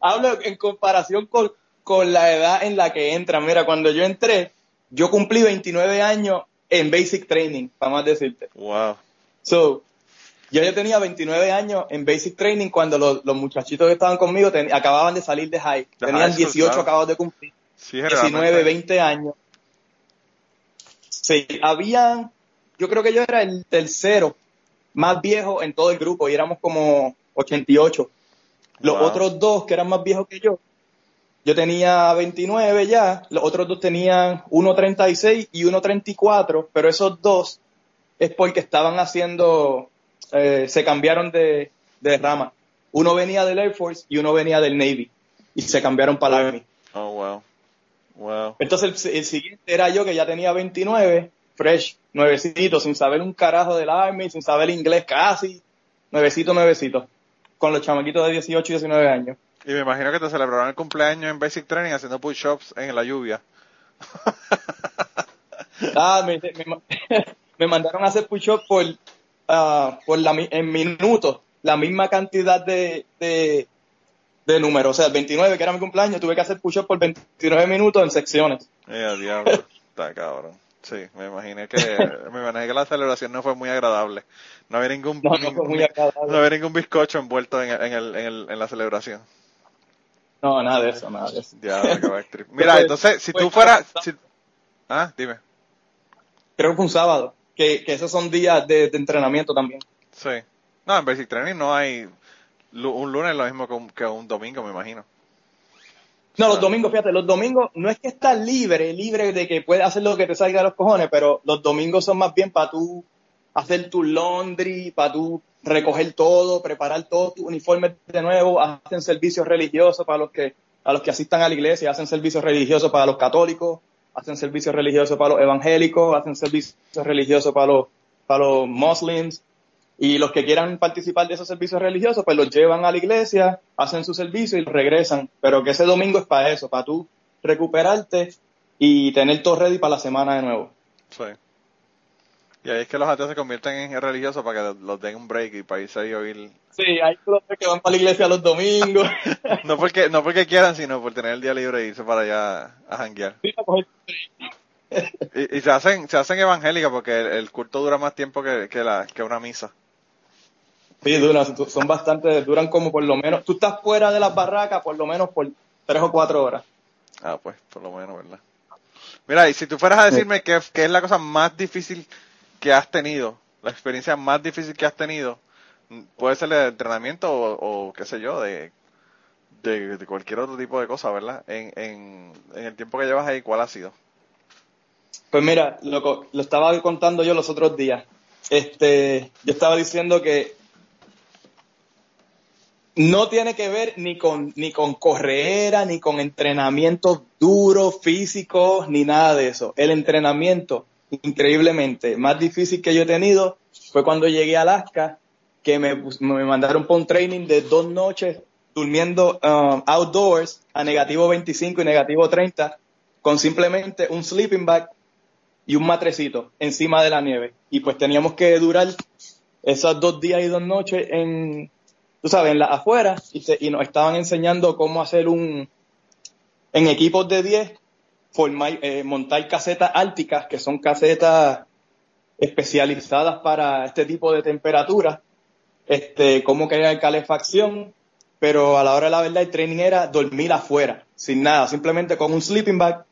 Hablo en comparación con, con la edad en la que entran. Mira, cuando yo entré, yo cumplí 29 años en Basic Training, para más decirte. Wow. So, yo ya tenía 29 años en Basic Training cuando los, los muchachitos que estaban conmigo ten- acababan de salir de high. Tenían high school, 18 claro. acabados de cumplir. Sí, 19, generalmente. 20 años. Sí, habían, yo creo que yo era el tercero más viejo en todo el grupo y éramos como 88. Los Wow. otros dos que eran más viejos que yo, yo tenía 29 ya, los otros dos tenían 1.36 y 1.34, pero esos dos es porque estaban haciendo, eh, se cambiaron de, de rama. Uno venía del Air Force y uno venía del Navy y se cambiaron para la Army. Oh, wow. Wow. Entonces el, el siguiente era yo que ya tenía 29, fresh, nuevecito, sin saber un carajo del Army, sin saber inglés casi, nuevecito, nuevecito, con los chamaquitos de 18 y 19 años. Y me imagino que te celebraron el cumpleaños en Basic Training haciendo push-ups en la lluvia. Ah, me, me, me mandaron a hacer push-ups por, ah, por la, en minutos, la misma cantidad de, de, de números. O sea, el 29, que era mi cumpleaños, tuve que hacer push-ups por 29 minutos en secciones. Eh, diablo, está cabrón. Sí, me imaginé que, me imaginé que la celebración no fue muy agradable. No había ningún, No, no fue muy no agradable. había ningún bizcocho envuelto en, el- en, el, en, el, en la celebración. No, nada de eso, nada de eso. Qué trip. Mira, entonces, si tú fueras, si- ah, dime. Creo que fue un sábado, que, que esos son días de, de entrenamiento también. Sí. No, en Basic Training no hay, un lunes es lo mismo que un, que un domingo, me imagino. No, los domingos, fíjate, los domingos no es que estás libre, libre de que puedes hacer lo que te salga de los cojones, pero los domingos son más bien para tú hacer tu laundry, para tú recoger todo, preparar todos tus uniformes de nuevo, hacen servicios religiosos para los que, a los que asistan a la iglesia, hacen servicios religiosos para los católicos, hacen servicios religiosos para los evangélicos, hacen servicios religiosos para los, para los muslims, y los que quieran participar de esos servicios religiosos, pues los llevan a la iglesia, hacen su servicio y regresan. Pero que ese domingo es para eso, para tú recuperarte y tener todo ready para la semana de nuevo. Sí. Y ahí es que los ateos se convierten en religiosos para que los den un break y para irse a oír. Sí, hay clubes que van para la iglesia los domingos. No porque, no porque quieran, sino por tener el día libre e irse para allá a janguear. Sí, Y, y se hacen, se hacen evangélicas porque el, el culto dura más tiempo que, que, la, que una misa. Sí, duran, son bastante, duran como por lo menos, tú estás fuera de las barracas por lo menos por tres o cuatro horas. Ah, pues, por lo menos, ¿verdad? Mira, y si tú fueras a decirme qué, qué es la cosa más difícil que has tenido, la experiencia más difícil que has tenido, puede ser de entrenamiento o, o qué sé yo, de, de, de cualquier otro tipo de cosa, ¿verdad? En, en, en el tiempo que llevas ahí, ¿cuál ha sido? Pues mira, loco, lo estaba contando yo los otros días. Este, yo estaba diciendo que no tiene que ver ni con ni con correra, ni con entrenamientos duros, físicos, ni nada de eso. El entrenamiento, increíblemente, más difícil que yo he tenido fue cuando llegué a Alaska, que me, me mandaron para un training de dos noches durmiendo um, outdoors a negativo 25 y negativo 30 con simplemente un sleeping bag y un matrecito encima de la nieve. Y pues teníamos que durar esos dos días y dos noches en, tú sabes, en la afuera y, se- y nos estaban enseñando cómo hacer un, en equipos de 10, formar, eh, montar casetas árticas, que son casetas especializadas para este tipo de temperaturas, este, cómo crear calefacción, pero a la hora de la verdad el training era dormir afuera, sin nada, simplemente con un sleeping bag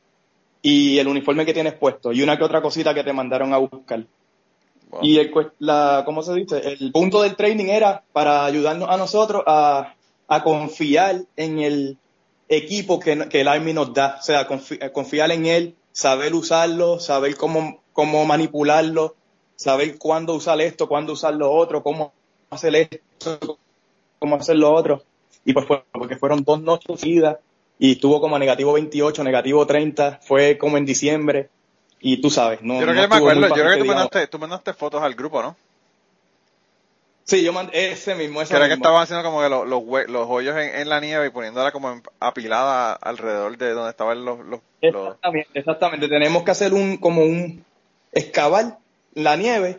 y el uniforme que tienes puesto y una que otra cosita que te mandaron a buscar. Y el, la, ¿cómo se dice? El punto del training era para ayudarnos a nosotros a, a confiar en el equipo que, que el Army nos da. O sea, confi- eh, confiar en él, saber usarlo, saber cómo, cómo manipularlo, saber cuándo usar esto, cuándo usar lo otro, cómo hacer esto, cómo hacer lo otro. Y pues fue, porque fueron dos noches seguidas y estuvo como negativo 28, negativo 30, fue como en diciembre. Y tú sabes, no. yo creo no que me acuerdo, yo creo que tú mandaste, tú mandaste fotos al grupo, ¿no? Sí, yo mandé ese mismo, ese era que estaban haciendo como que los, los, hoyos en, en la nieve y poniéndola como en- apilada alrededor de donde estaban los... los, los- Exactamente, exactamente. Tenemos que hacer un, como un excavar la nieve,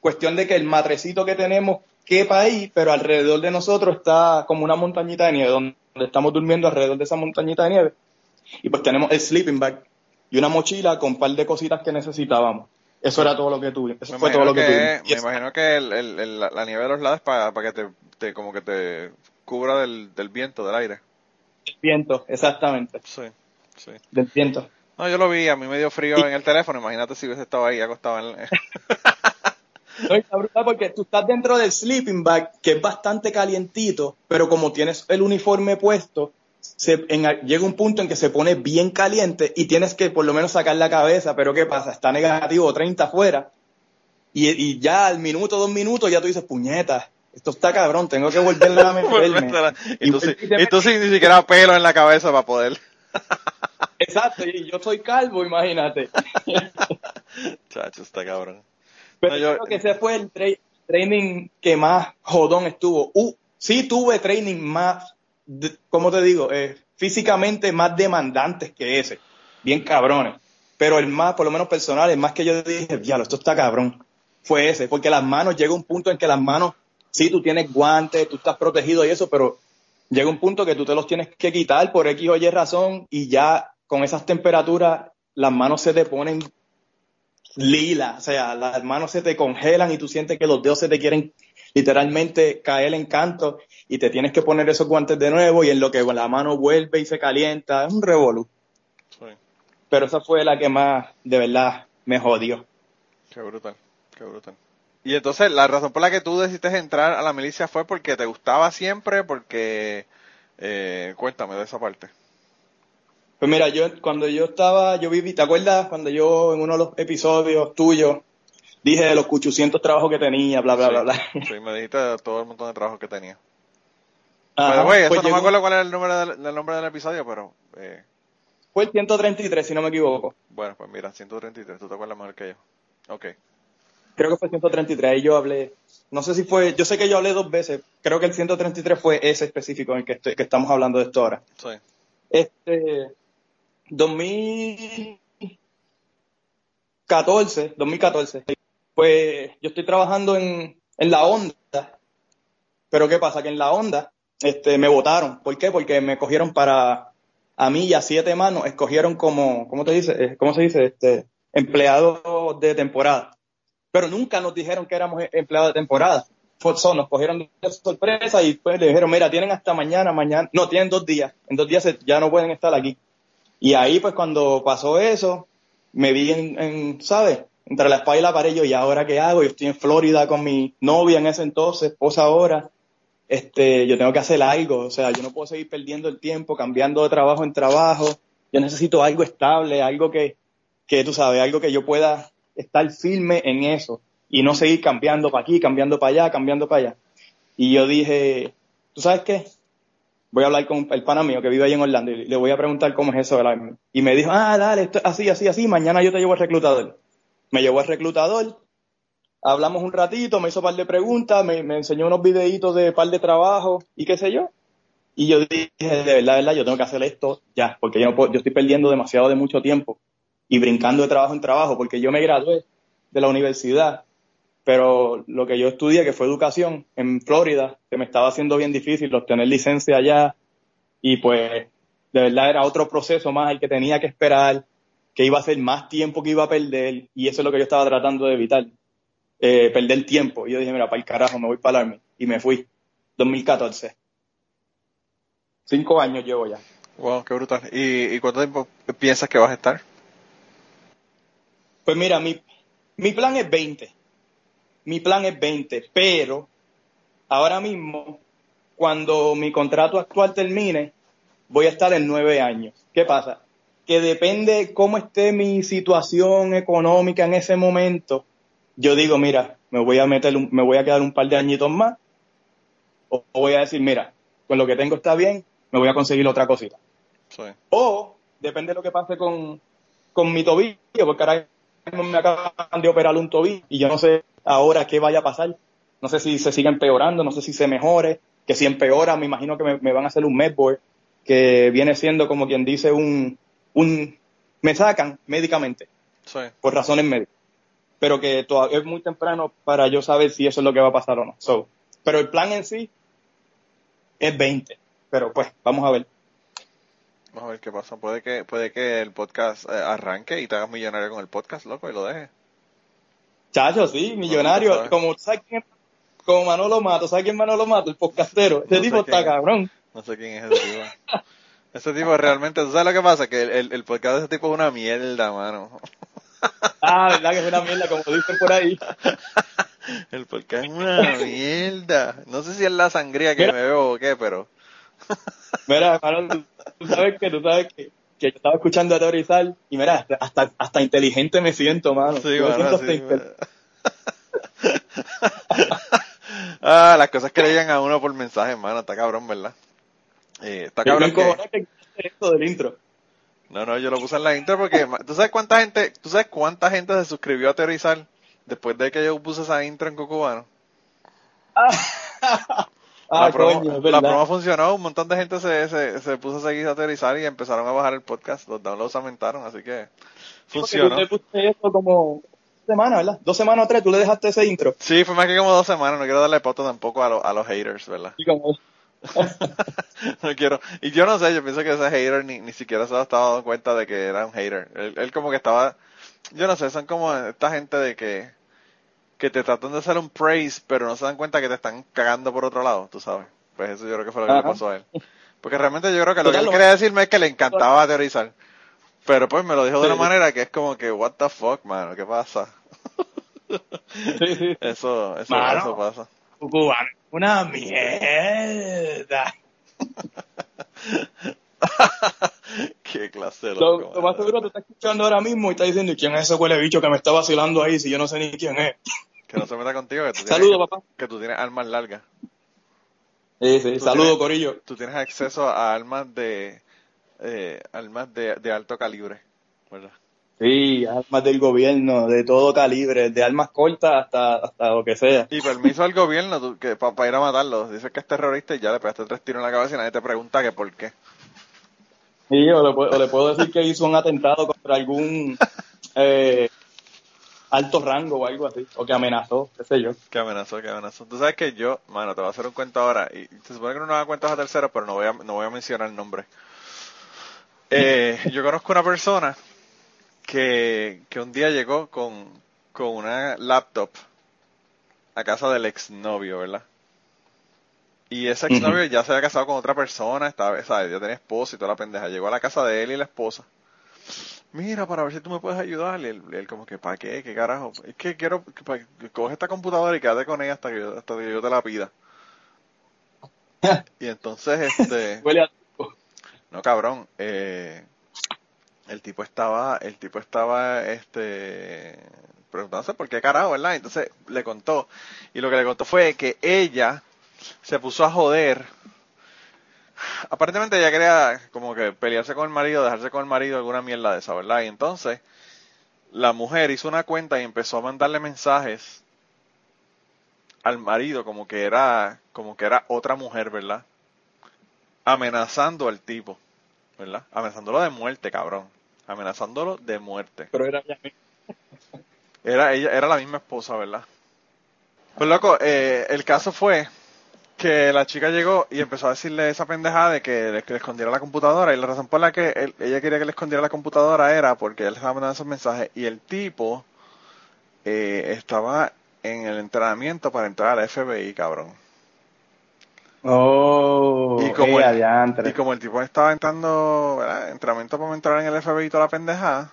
cuestión de que el matrecito que tenemos quepa ahí, pero alrededor de nosotros está como una montañita de nieve, donde estamos durmiendo alrededor de esa montañita de nieve. Y pues tenemos el sleeping bag y una mochila con un par de cositas que necesitábamos. Eso era todo lo que tuve. Eso me fue todo lo que, que, me eso- imagino que el, el- el- la, nieve de los lados para, para que te, te- como que te cubra del, del viento, del aire. el viento, exactamente, Sí, sí. del viento. No, yo lo vi, a mí me dio frío Y- en el teléfono, imagínate si hubiese estado ahí acostado en... No, está brutal porque tú estás dentro del sleeping bag, que es bastante calientito, pero como tienes el uniforme puesto, se, en- llega un punto en que se pone bien caliente y tienes que por lo menos sacar la cabeza, pero ¿qué pasa? Está negativo 30 afuera y, y ya al minuto, dos minutos, ya tú dices, puñeta, esto está cabrón, tengo que volverle a meterme. y, tú, Y sin ni siquiera pelo en la cabeza para poder... Exacto, y yo soy calvo, imagínate. Chacho, está cabrón. Pero No, yo yo- creo que ese fue el tra- training que más jodón estuvo. Uh, sí tuve training más ¿cómo te digo? Eh, físicamente más demandantes que ese. Bien cabrones. Pero el más, por lo menos personal, el más que yo dije, diablo, esto está cabrón, fue ese. Porque las manos, llega un punto en que las manos, sí, tú tienes guantes, tú estás protegido y eso, pero llega un punto que tú te los tienes que quitar por X o Y razón y ya con esas temperaturas las manos se te ponen lila, o sea, las manos se te congelan y tú sientes que los dedos se te quieren literalmente caer en canto y te tienes que poner esos guantes de nuevo y en lo que la mano vuelve y se calienta, es un revolú. Sí. Pero esa fue la que más de verdad me jodió. Qué brutal, qué brutal. Y entonces, la razón por la que tú decidiste entrar a la milicia fue porque te gustaba siempre, porque... Eh, cuéntame de esa parte. Pues mira, yo cuando yo estaba, yo viví, ¿te acuerdas cuando yo en uno de los episodios tuyos dije de los 800 trabajos que tenía, bla, bla, sí, bla, bla? sí, me dijiste de todo el montón de trabajo que tenía. Ajá, Pero, güey, eso pues no me acuerdo cuál era el número del, nombre del episodio, pero... Eh, Fue el 133, si no me equivoco. bueno, pues mira, 133, tú te acuerdas mejor que yo. Ok. Creo que fue 133, ahí yo hablé, no sé si fue, yo sé que yo hablé dos veces, creo que el 133 fue ese específico en el que, estoy- que estamos hablando de esto ahora. Sí. Este, 2014, 2014, pues yo estoy trabajando en, en la onda, pero ¿qué pasa? Que en la onda, este, me votaron. ¿Por qué? Porque me cogieron para, a mí y a siete manos, escogieron como, ¿cómo te dice? Eh, ¿Cómo se dice? Este, empleados de temporada. Pero nunca nos dijeron que éramos empleados de temporada. Nos cogieron de sorpresa y pues le dijeron, mira, tienen hasta mañana, mañana, no, tienen dos días, en dos días ya no pueden estar aquí. Y ahí pues cuando pasó eso, me vi en, en, ¿sabes? Entre la espalda y la pared, yo, ¿y ahora qué hago? Yo estoy en Florida con mi novia en ese entonces, esposa ahora, este, yo tengo que hacer algo, o sea, yo no puedo seguir perdiendo el tiempo, cambiando de trabajo en trabajo, yo necesito algo estable, algo que, que tú sabes, algo que yo pueda estar firme en eso y no seguir cambiando para aquí, cambiando para allá, cambiando para allá. Y yo dije, ¿tú sabes qué? Voy a hablar con el pana mío que vive ahí en Orlando y le voy a preguntar cómo es eso del Army. Y me dijo, ah, dale, así, así, así, mañana yo te llevo al reclutador. Me llevó al reclutador, hablamos un ratito, me hizo un par de preguntas, me, me enseñó unos videitos de par de trabajo y qué sé yo. Y yo dije, de verdad, verdad, yo tengo que hacer esto ya, porque yo no puedo, yo estoy perdiendo demasiado de mucho tiempo y brincando de trabajo en trabajo, porque yo me gradué de la universidad, pero lo que yo estudié, que fue educación en Florida, se me estaba haciendo bien difícil obtener licencia allá y pues de verdad era otro proceso más el que tenía que esperar, que iba a ser más tiempo que iba a perder y eso es lo que yo estaba tratando de evitar, eh, perder tiempo. Y yo dije, mira, para el carajo, me voy para el Army y me fui, 2014. Cinco años llevo ya. Wow, qué brutal. ¿Y, y cuánto tiempo piensas que vas a estar? Pues mira, mi, mi plan es 20. Mi plan es 20, pero ahora mismo, cuando mi contrato actual termine, voy a estar en nueve años. ¿Qué pasa? Que depende cómo esté mi situación económica en ese momento. Yo digo, mira, me voy a meter, un- me voy a quedar un par de añitos más. O, o voy a decir, mira, con lo que tengo está bien, me voy a conseguir otra cosita. Sí. O depende de lo que pase con, con mi tobillo, porque ahora me acaban de operar un tobillo y yo no sé ahora qué vaya a pasar. No sé si se sigue empeorando, no sé si se mejore, que si empeora, me imagino que me, me van a hacer un medboard, que viene siendo como quien dice un, un, me sacan médicamente, Sí. por razones médicas. Pero que todavía es muy temprano para yo saber si eso es lo que va a pasar o no. So, pero el plan en sí es 20. Pero pues, vamos a ver. Vamos a ver qué pasa. Puede que, puede que el podcast eh, arranque y te hagas millonario con el podcast, loco, y lo dejes. Chacho, sí, millonario. sabes. como, ¿sabes quién? Como Manolo Mato, ¿sabes quién es Manolo Mato? El podcastero. Ese No tipo está quién cabrón. No sé quién es ese tipo. Ese tipo realmente, ¿tú sabes lo que pasa? Que el, el, el podcast de ese tipo es una mierda, mano. Ah, verdad que es una mierda, como dicen por ahí. El podcast es una mierda. No sé si es la sangría que Mira. me veo o qué, pero... Mira, Manolo, tú, tú sabes que, tú sabes que, que yo estaba escuchando a teorizar y mira, hasta- hasta, hasta inteligente me siento, mano. Sí, Yo me siento sí, ah, las cosas que le llegan a uno por mensaje, mano, está cabrón, ¿verdad? Eh, está Yo me cabrón que... encojoné que quitaste esto del intro. No, no, yo lo puse en la intro porque tú sabes cuánta gente, tú sabes cuánta gente se suscribió a Teorizar después de que yo puse esa intro en Cucubano. Ah, promo, Coño, la verdad. promo funcionó, un montón de gente se, se, se puso a seguir a teorizar y empezaron a bajar el podcast, los downloads aumentaron, así que funcionó. Le pusiste eso como semana, ¿verdad? Dos semanas o tres, tú le dejaste ese intro. Sí, fue más que como dos semanas, no quiero darle pauta tampoco a, lo- a los haters, ¿verdad? Y como, no quiero. Y yo no sé, yo pienso que ese hater ni, ni siquiera se ha dando cuenta de que era un hater. Él, él como que estaba, yo no sé, son como esta gente de que, que te tratan de hacer un praise, pero no se dan cuenta que te están cagando por otro lado, tú sabes. Pues eso yo creo que fue lo que le pasó a él. Porque realmente yo creo que lo que él quería decirme es que le encantaba teorizar. Pero pues me lo dijo de Sí. una manera que es como que, what the fuck, mano, ¿qué pasa? sí, sí. Eso, eso, Mano. eso pasa. Cubano, una mierda. Qué clase Lo, loco, lo más seguro te está escuchando ahora mismo y está diciendo, ¿y quién es ese huele bicho que me está vacilando ahí si yo no sé ni quién es? Que no se meta contigo, que tú tienes, Saludos, que, papá. que tú tienes armas largas. Sí, sí, tienes- Corillo. Tú tienes acceso a armas de eh, armas de, de alto calibre, ¿verdad? Sí, armas del gobierno, de todo calibre, de armas cortas hasta, hasta lo que sea. Y permiso al gobierno tú, que para ir a matarlo. Dices que es terrorista y ya le pegaste tres tiros en la cabeza y nadie te pregunta que por qué. Sí, o le, puedo- o le puedo decir que hizo un atentado contra algún eh, alto rango o algo así, o que amenazó, qué sé yo. Que amenazó, que amenazó. Tú sabes que yo, mano, te voy a hacer un cuento ahora. Y se supone que no da cuentos a terceros, pero no voy a, no voy a mencionar el nombre. Eh, yo conozco una persona que, que un día llegó con, con una laptop a casa del exnovio, ¿verdad? Y ese exnovio ya se había casado con otra persona, estaba, ¿sabes? ya tenía esposa y toda la pendeja. Llegó a la casa de él y la esposa. Mira, para ver si tú me puedes ayudar. Y él, él como que, ¿para qué? ¿Qué carajo? Es que quiero que, coge esta computadora y quédate con ella hasta que yo, hasta que yo te la pida. y entonces, este... Huele a... No, cabrón. Eh, el tipo estaba, el tipo estaba, este, preguntándose por qué carajo, ¿verdad? Entonces le contó. Y lo que le contó fue que ella se puso a joder. Aparentemente ella quería como que pelearse con el marido, dejarse con el marido, alguna mierda de esa, ¿verdad? Y entonces la mujer hizo una cuenta y empezó a mandarle mensajes al marido como que era, como que era otra mujer, ¿verdad? amenazando al tipo, ¿verdad? Amenazándolo de muerte, cabrón. Amenazándolo de muerte. Pero era ya Era ella, era la misma esposa, ¿verdad? Pues loco, eh, el caso fue que la chica llegó y empezó a decirle esa pendejada de que le, que le escondiera la computadora y la razón por la que él- ella quería que le escondiera la computadora era porque él estaba mandando esos mensajes y el tipo eh, estaba en el entrenamiento para entrar al FBI, cabrón. Oh, Y como el-. Y como el tipo estaba entrando, ¿verdad? Entrenamiento para entrar en el FBI y toda la pendejada,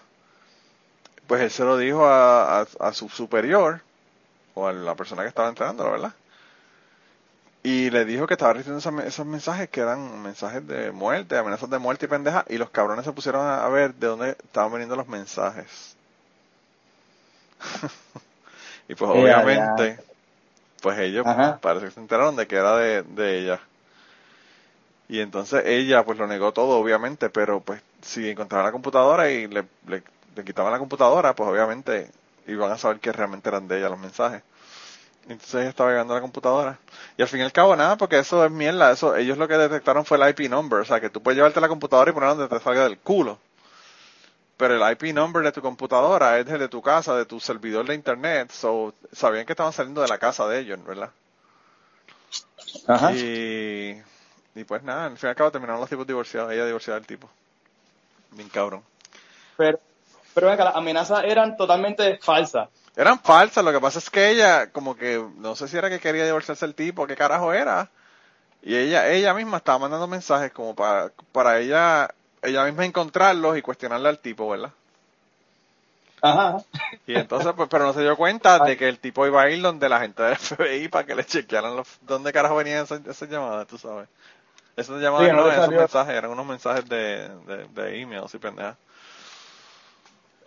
pues él se lo dijo a, a, a su superior, o a la persona que estaba entrenando, ¿verdad? Y le dijo que estaba recibiendo esos, esos mensajes que eran mensajes de muerte, amenazas de muerte y pendeja, y los cabrones se pusieron a, a ver de dónde estaban viniendo los mensajes. y pues Eh, obviamente, pues ellos Ajá. parece que se enteraron de que era de, de ella. Y entonces ella pues lo negó todo, obviamente, pero pues si encontraban la computadora y le, le, le quitaban la computadora, pues obviamente iban a saber que realmente eran de ella los mensajes. Entonces ella estaba llegando a la computadora. Y al fin y al cabo nada, porque eso es mierda, eso, ellos lo que detectaron fue el IP number, o sea que tú puedes llevarte la computadora y ponerla donde te salga del culo. Pero el IP number de tu computadora es el de tu casa, de tu servidor de internet, so sabían que estaban saliendo de la casa de ellos, ¿verdad? Ajá. Y, y pues nada, al fin y al cabo terminaron los tipos divorciados, ella divorciada del tipo. Bien cabrón. Pero, pero venga, las amenazas eran totalmente falsas. Eran falsas, lo que pasa es que ella, como que, no sé si era que quería divorciarse el tipo, qué carajo era. Y ella, ella misma estaba mandando mensajes como para, para ella, ella misma encontrarlos y cuestionarle al tipo, ¿verdad? Ajá. Y entonces, pues, pero no se dio cuenta de que el tipo iba a ir donde la gente del FBI para que le chequearan los, dónde carajo venían esas, esas llamadas, tú sabes. Esas llamadas Sí, no eran esos mensajes, eran unos mensajes de, de, de emails y pendejas.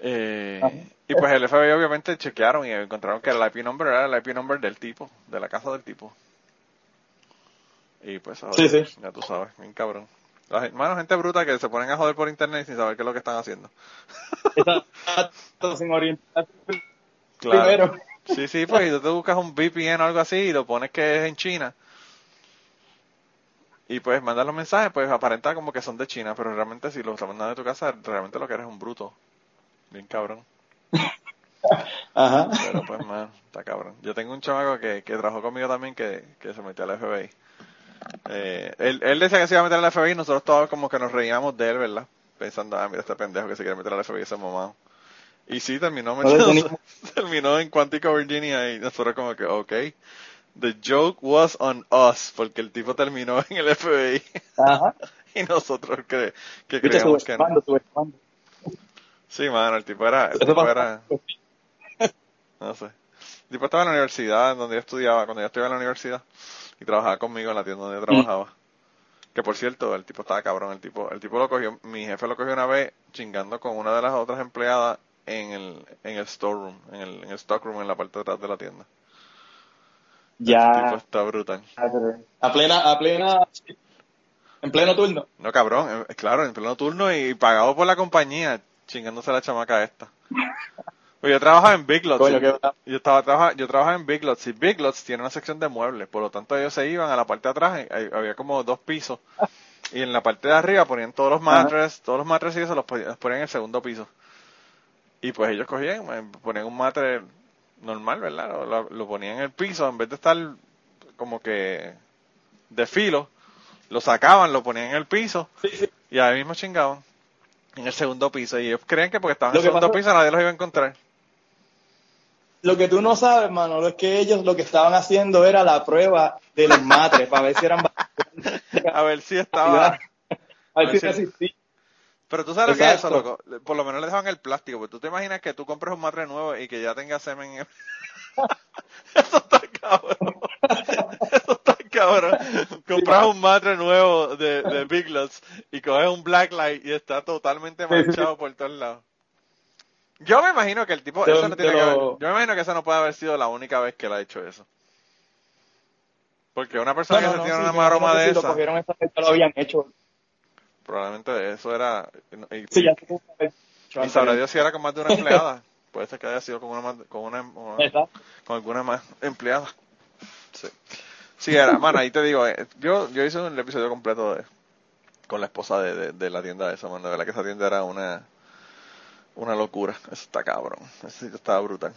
Eh, Ajá. y pues el FBI obviamente chequearon y encontraron que el IP number era el IP number del tipo, de la casa del tipo. Y pues ahora, Sí, sí. ya tú sabes, bien cabrón. Las hermanos, gente bruta que se ponen a joder por internet sin saber qué es lo que están haciendo. Exacto, sin orientarse Claro. primero. Sí, sí, pues y tú te buscas un VPN o algo así y lo pones que es en China. Y pues mandar los mensajes, pues aparenta como que son de China, pero realmente si los mandando de tu casa, realmente lo que eres es un bruto. Bien cabrón. Ajá. Pero pues, man, está cabrón. Yo tengo un chamaco que, que trabajó conmigo también que, que se metió al FBI. Eh, él, él decía que se iba a meter al FBI y nosotros todos como que nos reíamos de él, ¿verdad? Pensando, ah, mira este pendejo que se quiere meter al FBI ese mamado. Y sí, terminó metiendo, terminó en Quantico, Virginia y nosotros como que, ok. The joke was on us, porque el tipo terminó en el FBI Ajá. y nosotros que, que Viste, creíamos que no. Sí, mano, el tipo era, el tipo era, no sé. El tipo estaba en la universidad donde yo estudiaba, cuando yo estudiaba en la universidad, y trabajaba conmigo en la tienda donde yo trabajaba. Que por cierto, el tipo estaba cabrón, el tipo, el tipo lo cogió, mi jefe lo cogió una vez chingando con una de las otras empleadas en el, en el storeroom, en el, en el stockroom, en la parte de atrás de la tienda. El tipo Ya. está brutal. A plena, a plena, en pleno turno. No, cabrón, eh, claro, en pleno turno y pagado por la compañía, chingándose la chamaca esta. Pues yo trabajaba en Big Lots. Coño, y- qué- yo, estaba, trabaja- yo trabajaba en Big Lots y Big Lots tiene una sección de muebles, por lo tanto ellos se iban a la parte de atrás, y hay- había como dos pisos, y en la parte de arriba ponían todos los matres, todos los matres y eso los, pon- los ponían en el segundo piso. Y pues ellos cogían, eh, ponían un matre normal, ¿verdad? Lo, ponían en el piso, en vez de estar como que de filo, lo sacaban, lo ponían en el piso, y ahí mismo chingaban. En el segundo piso, y ellos creían que porque estaban en el segundo piso nadie los iba a encontrar. Lo que tú no sabes, Manolo, es que ellos lo que estaban haciendo era la prueba de los matres para ver si eran A ver si estaba. a ver si sí. resistían. Pero tú sabes lo que es eso, loco. Por lo menos le dejaban el plástico. Porque tú te imaginas que tú compres un matre nuevo y que ya tenga semen. en- eso está cabrón. Eso está cabrón. Compras un matre nuevo de, de Big Lots y coges un Blacklight y está totalmente manchado por todos lados. Yo me imagino que el tipo. Eso no tiene que haber- yo me imagino que esa no puede haber sido la única vez que él ha hecho eso. Porque una persona No, que no, se tiene sí, una maroma de si lo esa. vez lo habían hecho. Probablemente eso era. y- Sí, ya Y sabrá. Dios si era con más de una empleada. Puede ser que haya sido con una, más- con una, una- con alguna más empleada. Sí. Sí, era, mano, ahí te digo, eh, yo, yo hice un episodio completo de, con la esposa de, de, de la tienda esa, mano, de verdad que esa tienda era una, una locura. Eso está cabrón. Ese sitio estaba brutal.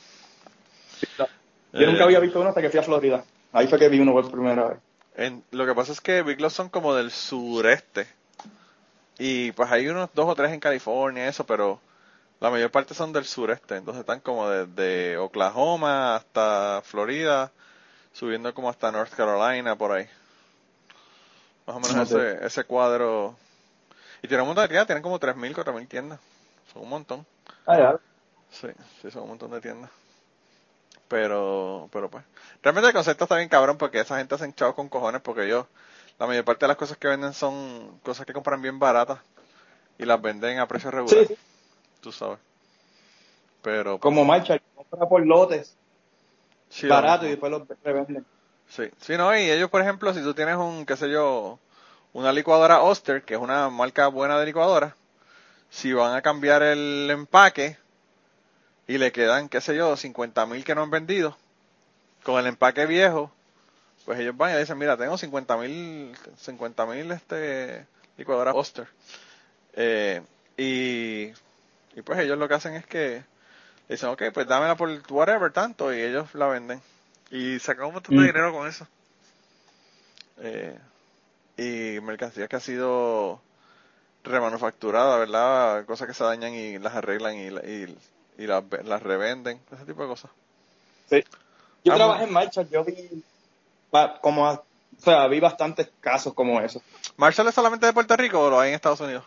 Yo nunca Eh, había visto uno hasta que fui a Florida. Ahí fue que vi uno por primera vez. En, lo que pasa es que Big Lots son como del sureste. Y pues hay unos dos o tres en California, eso, pero la mayor parte son del sureste. Entonces están como desde Oklahoma hasta Florida, subiendo como hasta North Carolina, por ahí. Más o menos Ok. ese, ese cuadro. Y tienen un montón de tiendas, tienen como 3.000, 4.000 tiendas. Son un montón. Ah, ya. Sí, sí, son un montón de tiendas. Pero, pero pues. Realmente el concepto está bien cabrón porque esa gente hacen chavos con cojones porque ellos, la mayor parte de las cosas que venden son cosas que compran bien baratas y las venden a precio regular. Sí. Tú sabes. Pero, pues, Como Marshall, compra por lotes, sí, barato, y después los revenden. Sí, sí, no, y ellos, por ejemplo, si tú tienes un, qué sé yo, una licuadora Oster, que es una marca buena de licuadora, si van a cambiar el empaque y le quedan, qué sé yo, 50 mil que no han vendido, con el empaque viejo, pues ellos van y dicen, mira, tengo 50 mil, 50 mil este, licuadoras Oster. Eh, y, y pues ellos lo que hacen es que dicen, ok, pues dámela por whatever tanto, y ellos la venden. Y sacan un montón de Mm. dinero con eso. Eh, y mercancía que ha sido remanufacturada, ¿verdad? Cosas que se dañan y las arreglan y, y, y las, las revenden, ese tipo de cosas. Sí. Yo Ah, trabajé en Marshall, yo vi, como, o sea, vi bastantes casos como esos. ¿Marshall es solamente de Puerto Rico o lo hay en Estados Unidos?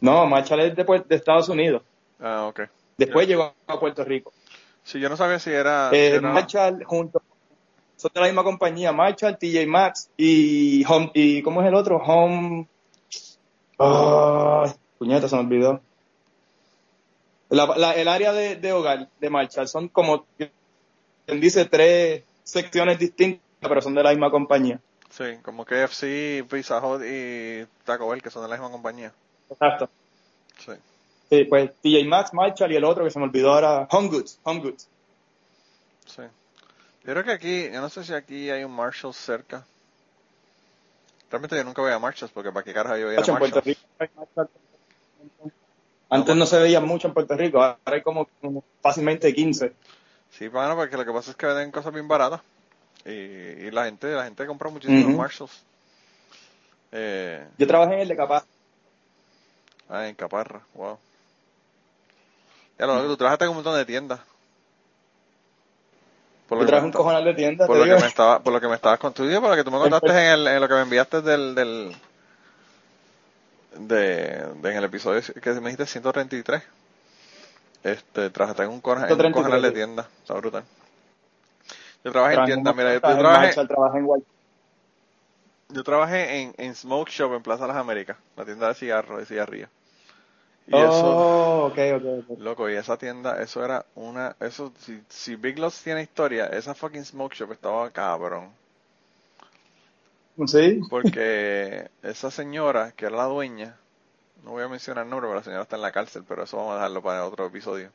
No, Marshall es de, de Estados Unidos. Ah, ok. Después llegó a Puerto Rico. Sí, yo no sabía si era... Eh, si era- Marshall junto son de la misma compañía, Marshall, TJ Maxx y Home y ¿cómo es el otro? Home Ay, puñeta, se me olvidó. La- la- el área de, de hogar de Marshall son como quien dice tres secciones distintas, pero son de la misma compañía. Sí, como KFC, Pizza Hut y Taco Bell, que son de la misma compañía. Exacto. Sí. Sí, pues TJ Maxx, Marshall y el otro que se me olvidó ahora, Home Goods, Home Goods. Sí. Yo creo que aquí, yo no sé si aquí hay un Marshall cerca. Realmente yo nunca voy a Marshalls porque para qué carajo yo voy a a Marshalls. Antes no se veía mucho en Puerto Rico, ahora hay como, como fácilmente 15. Sí, bueno, porque lo que pasa es que venden cosas bien baratas. Y, y la gente la gente compra muchísimo en Ujú. Marshalls. Eh, Yo trabajé en el de Capaz. ah, en Caparra, wow. Ya lo que tú trabajaste en un montón de tiendas. Por Yo que trabajé un cojonal de tiendas. por lo que me estaba, por lo que me estabas por lo que tú me contaste en, el, en lo que me enviaste del, del de, de- en el episodio que me dijiste 133. Este, trabajaste en un, en un 133, cojonal de sí. tiendas, está brutal. Yo trabajé en Trabajé tiendas, mira, yo, trabajé trabajé, trabajé yo trabajé en, en Smoke Shop en Plaza Las Américas, la tienda de cigarros, de cigarrillos. Y eso, Oh, ok, ok, ok. loco, y esa tienda, eso era una, eso, si, si Big Lots tiene historia, esa fucking Smoke Shop estaba cabrón. Sí, Porque esa señora, que era la dueña, no voy a mencionar el nombre, porque la señora está en la cárcel, pero eso vamos a dejarlo para otro episodio.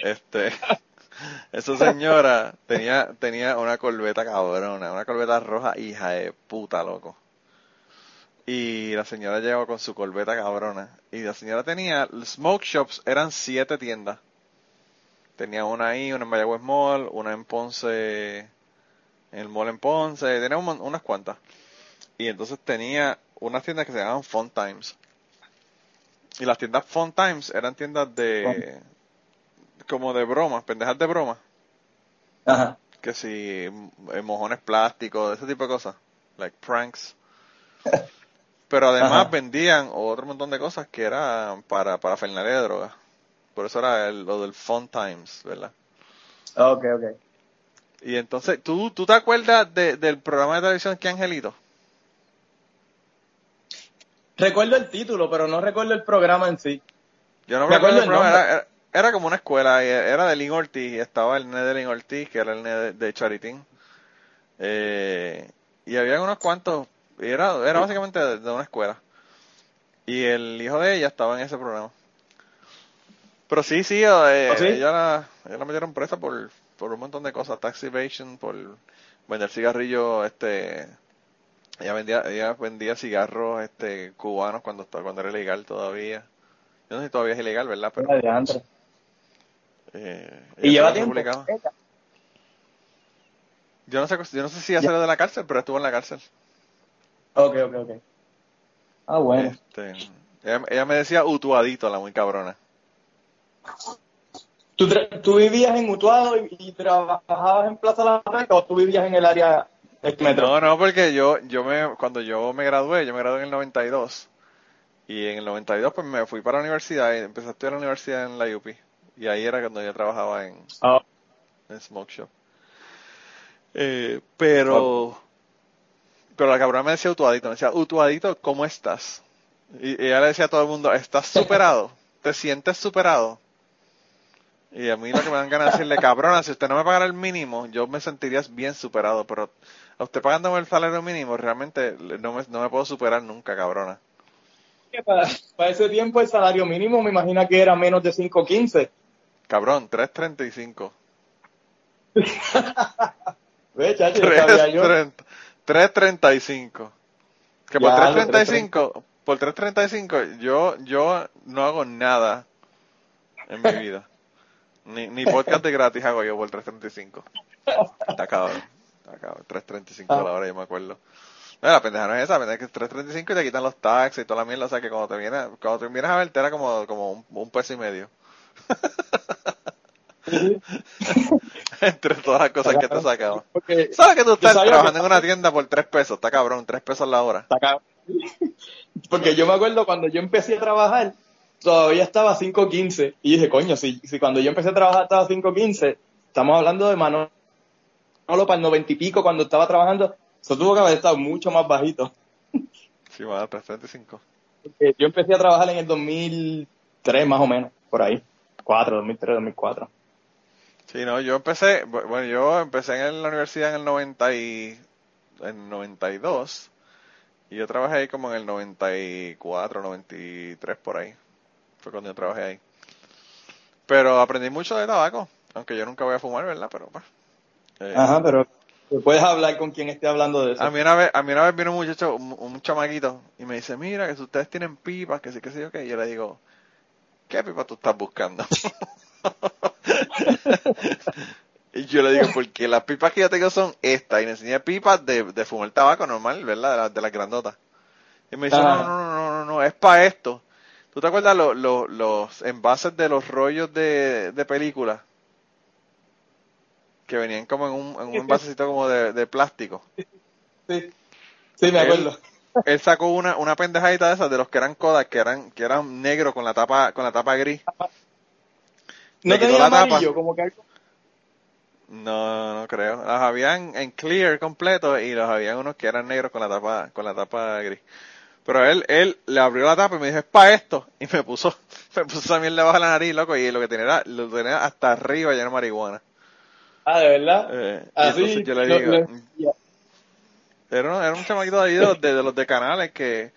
Este, esa señora tenía, tenía una corbeta cabrona, una corbeta roja, hija de puta, loco. Y la señora llegó con su corbeta cabrona. Y la señora tenía, smoke shops eran siete tiendas. Tenía una ahí, una en Mayagüez Mall, una en Ponce, en el mall en Ponce, tenía un unas cuantas. Y entonces tenía unas tiendas que se llamaban Fun Times. Y las tiendas Fun Times eran tiendas de, como de bromas, pendejas de broma. ajá. Que si eh, mojones plásticos, ese tipo de cosas. Like pranks. Pero además Ajá. vendían otro montón de cosas que eran para, para de drogas. Por eso era el- lo del Fun Times, ¿verdad? Ok, ok. Y entonces, ¿tú, tú te acuerdas de- del programa de televisión que Angelito? Recuerdo el título, pero no recuerdo el programa en sí. Yo no Me acuerdo el programa, era, era- era como una escuela, era de Lynn Ortiz, y estaba el nene de Lynn Ortiz, que era el nene de, de Charitín. Eh, y había unos cuantos, era, era básicamente de, de una escuela. Y el hijo de ella estaba en ese programa. Pero sí, sí, eh, ¿Ah, sí? Ella, la, ella la metieron presa por, por un montón de cosas, tax evasion, por vender cigarrillos, este, ella vendía, ella vendía cigarros, este, cubanos cuando cuando era ilegal todavía. Yo no sé si todavía es ilegal, ¿verdad? Pero, eh, Y lleva tiempo. Yo no sé, yo no sé si ya salió de la cárcel, pero estuvo en la cárcel. Ok, ok, ok. Ah, bueno. Este, ella, ella me decía utuadito, la muy cabrona. ¿Tú, vivías en Utuado y, y trabajabas en Plaza La América o tú vivías en el área del metro? No, no, porque yo, yo me, cuando yo me gradué, yo me gradué en el 92. Y en el 92 pues me fui para la universidad y empecé a estudiar en la universidad en la UP. Y ahí era cuando yo trabajaba en, Ah, en Smoke Shop. Eh, pero, pero la cabrona me decía Utuadito, me decía, Utuadito, ¿cómo estás? Y, y ella le decía a todo el mundo, ¿estás superado? ¿Te sientes superado? Y a mí lo que me dan ganas de decirle, cabrona, si usted no me pagara el mínimo, yo me sentiría bien superado, pero a usted pagándome el salario mínimo, realmente no me, no me puedo superar nunca, cabrona. para, para ese tiempo el salario mínimo me imagino que era menos de 5.15. Cabrón, 3.35. Ve, chacho, yo sabía yo. 3.30 3.35. Que por Ya, lo 3.35, por 3.35 yo, yo no hago nada en mi vida. Ni, ni podcast de gratis hago yo por 3.35. Está cabrón. Está cabrón. 3.35 a la hora, yo me acuerdo. No, la pendeja no es esa, la pendeja es que es 3.35 y te quitan los taxes y toda la mierda. O sea que cuando te vienes, cuando te vienes a ver, te era como, como un, un peso y medio. Entre todas las cosas que te sacaban. ¿Sabes que tú estás trabajando que- en una tienda por 3 pesos? Está cabrón, 3 pesos la hora. Está cabrón. Porque yo me acuerdo cuando yo empecé a trabajar, todavía estaba a 5.15. Y dije, coño, si, si cuando yo empecé a trabajar estaba a 5.15, estamos hablando de Manolo para el 90 y pico cuando estaba trabajando, eso tuvo que haber estado mucho más bajito. Sí, va a 3.35. Porque yo empecé a trabajar en el 2003 más o menos, por ahí. 4, 2003, 2004. Sí, no, yo empecé, bu- bueno, yo empecé en la universidad en el 90 y, en 92 y yo trabajé ahí como en el 94, 93 por ahí. Fue cuando yo trabajé ahí. Pero aprendí mucho de tabaco, aunque yo nunca voy a fumar, ¿verdad? Pero pues, eh, Ajá, pero Puedes hablar con quien esté hablando de eso. A mí una vez, a mí una vez vino un muchacho, un, un chamaquito, y me dice, mira, que si ustedes tienen pipas, que sí, que sí, ok. Y yo le digo, ¿qué pipa tú estás buscando? y yo le digo, porque las pipas que yo tengo son estas, y le enseñé pipas de, de fumar tabaco normal, ¿verdad? De, las de las grandotas. Y me dice, Ah. no, no, no, no, no, no, es para esto. ¿Tú te acuerdas lo- lo- los envases de los rollos de, de película? Que venían como en un, en un envasecito como de, de plástico. Sí, sí me acuerdo. Él sacó una, una pendejadita de esas de los que eran Kodak, que eran, que eran negros con la tapa, con la tapa gris. No tenía la tapa. como que algo. No, no creo. Las habían en clear completo y los habían unos que eran negros con la tapa, con la tapa gris. Pero él, él le abrió la tapa y me dijo, es para esto. Y me puso, me puso esa mierda bajo la nariz, loco, y lo que tenía era, lo tenía hasta arriba lleno de marihuana. Ah, de verdad. Eh, Así. entonces yo le digo, lo- Era, un- era un chamaquito de ahí de, los de, de los de canales que,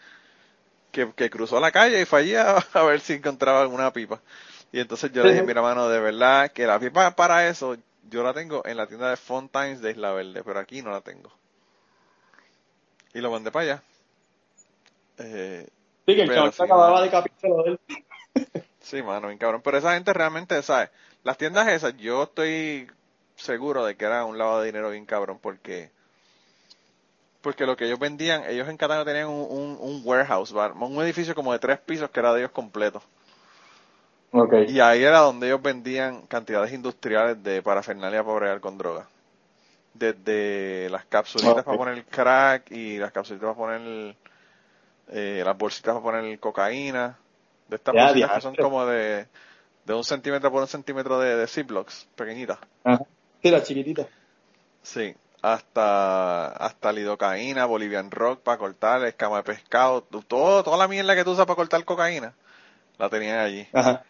que, que cruzó la calle y fue allí a, a ver si encontraba alguna pipa. Y entonces yo le dije, mira mano, de verdad que la pipa para eso yo la tengo en la tienda de Fontines de Isla Verde, pero aquí no la tengo. Y lo mandé para allá. Eh, Sí, que el chaval se acababa de capítulo de él. sí, mano, bien cabrón. Pero esa gente realmente, ¿sabes? Las tiendas esas, yo estoy seguro de que era un lavado de dinero bien cabrón porque porque lo que ellos vendían, ellos en Catania tenían un, un, un warehouse, un edificio como de tres pisos que era de ellos completo. Y ahí era donde ellos vendían cantidades industriales de parafernalia para bregar con droga. Desde las capsulitas para poner crack y las capsulitas para poner eh, las bolsitas para poner cocaína. De estas Ya, bolsitas que son como de, de un centímetro por un centímetro de, de Ziplocs, pequeñitas. Ajá. Sí, la chiquitita. Sí, hasta, hasta lidocaína, Bolivian Rock para cortar, escama de pescado, todo, toda la mierda que tú usas para cortar cocaína, la tenían allí. Ajá.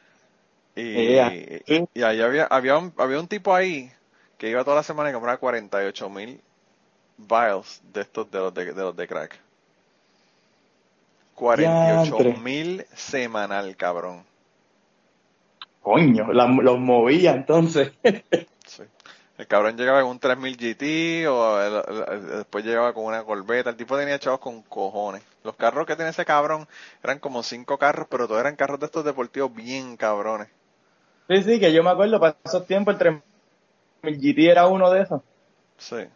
Y, sí. y ahí había, había, un, había un tipo ahí que iba toda la semana y compraba 48 mil vials de estos de los de, de los de crack. 48 Diantre. mil semanal, cabrón. Coño, la- los movía entonces. Sí. El cabrón llegaba con un 3000 GT o el- el- después llegaba con una corbeta. El tipo tenía chavos con cojones. Los carros que tenía ese cabrón eran como cinco carros, pero todos eran carros de estos deportivos bien cabrones. Sí, sí, que yo me acuerdo, para esos tiempos el 3000 GT era uno de esos. Sí.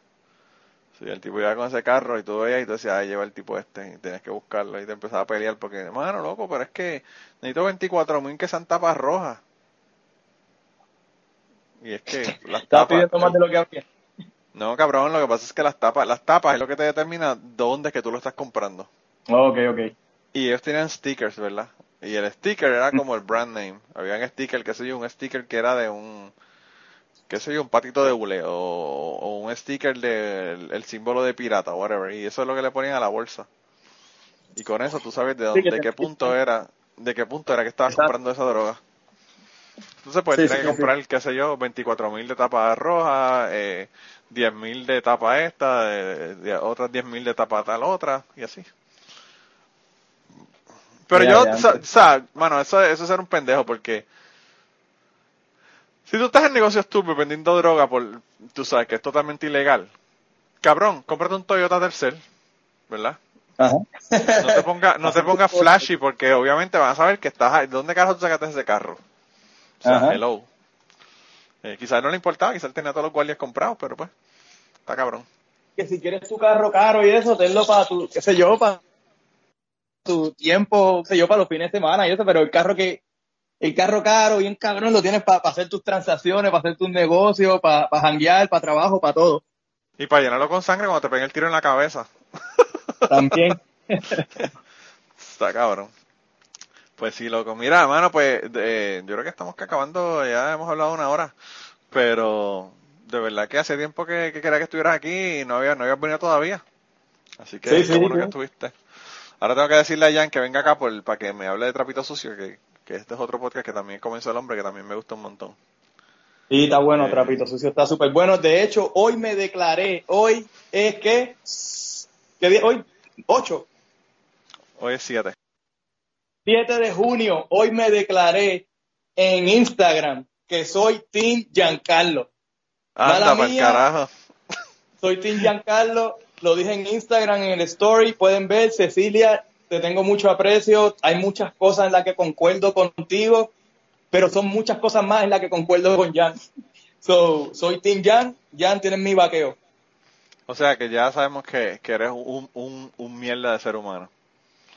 Sí, el tipo iba con ese carro y tú veías y tú decías, ay, lleva el tipo este y tenías que buscarlo y te empezaba a pelear porque, mano, loco, pero es que necesito 24 mil que sean tapas rojas. Y es que las tapas... pidiendo más de lo que había. No, cabrón, lo que pasa es que las tapas, las tapas es lo que te determina dónde es que tú lo estás comprando. Ok, ok. Y ellos tenían stickers, ¿verdad? Y el sticker era como el brand name. Había un sticker, qué sé yo, un sticker que era de un, qué sé yo, un patito de hule o, o un sticker del el símbolo de pirata, whatever. Y eso es lo que le ponían a la bolsa. Y con eso tú sabes de, dónde, de qué punto era, de qué punto era que estabas Exacto. comprando esa droga. Entonces pues Sí, tienes sí, que comprar, qué sé yo, 24 mil de tapa roja, eh, 10 mil de tapa esta, de, de otras 10 mil de tapa tal otra, y así. Pero yo, entiendo. sa- mano, eso, eso es ser un pendejo porque si tú estás en negocios turbios vendiendo droga por, tú sabes que es totalmente ilegal, cabrón, cómprate un Toyota Tercel, ¿verdad? Ajá. No te ponga, no te pongas flashy porque obviamente van a saber que estás ahí. ¿Dónde carajo tú sacaste ese carro? O sea, Ajá. hello. Eh, quizás no le importaba, quizás él tenía todos los guardias comprados, pero pues, está cabrón. Que si quieres tu carro caro y eso, tenlo para tu, qué sé yo, para tu tiempo, qué sé yo, para los fines de semana y eso, pero el carro que, el carro caro, bien cabrón, lo tienes para hacer tus transacciones, para hacer tus negocios, para pa janguear, para trabajo, para todo. Y para llenarlo con sangre cuando te peguen el tiro en la cabeza. También. Está cabrón. Pues sí, loco. Mira, mano, pues eh, yo creo que estamos que acabando, ya hemos hablado una hora, pero de verdad que hace tiempo que, que quería que estuvieras aquí y no había, no habías venido todavía. Así que Sí, sí. que estuviste. Ahora tengo que decirle a Jan que venga acá por, para que me hable de Trapito Sucio, que, que este es otro podcast que también comenzó el hombre, que también me gusta un montón. Y está bueno, Eh. Trapito Sucio, está súper bueno. De hecho, hoy me declaré, hoy es que, ¿qué día? Hoy, 8, Hoy es 7. 7 de junio, hoy me declaré en Instagram que soy Team Giancarlo. Anda, Mala mía. carajo. soy Tim Giancarlo, lo dije en Instagram, en el story, pueden ver, Cecilia, te tengo mucho aprecio, hay muchas cosas en las que concuerdo contigo, pero son muchas cosas más en las que concuerdo con Jan. So, soy Tim Jan, Jan tienes mi vaqueo. O sea que ya sabemos que, que eres un, un, un mierda de ser humano.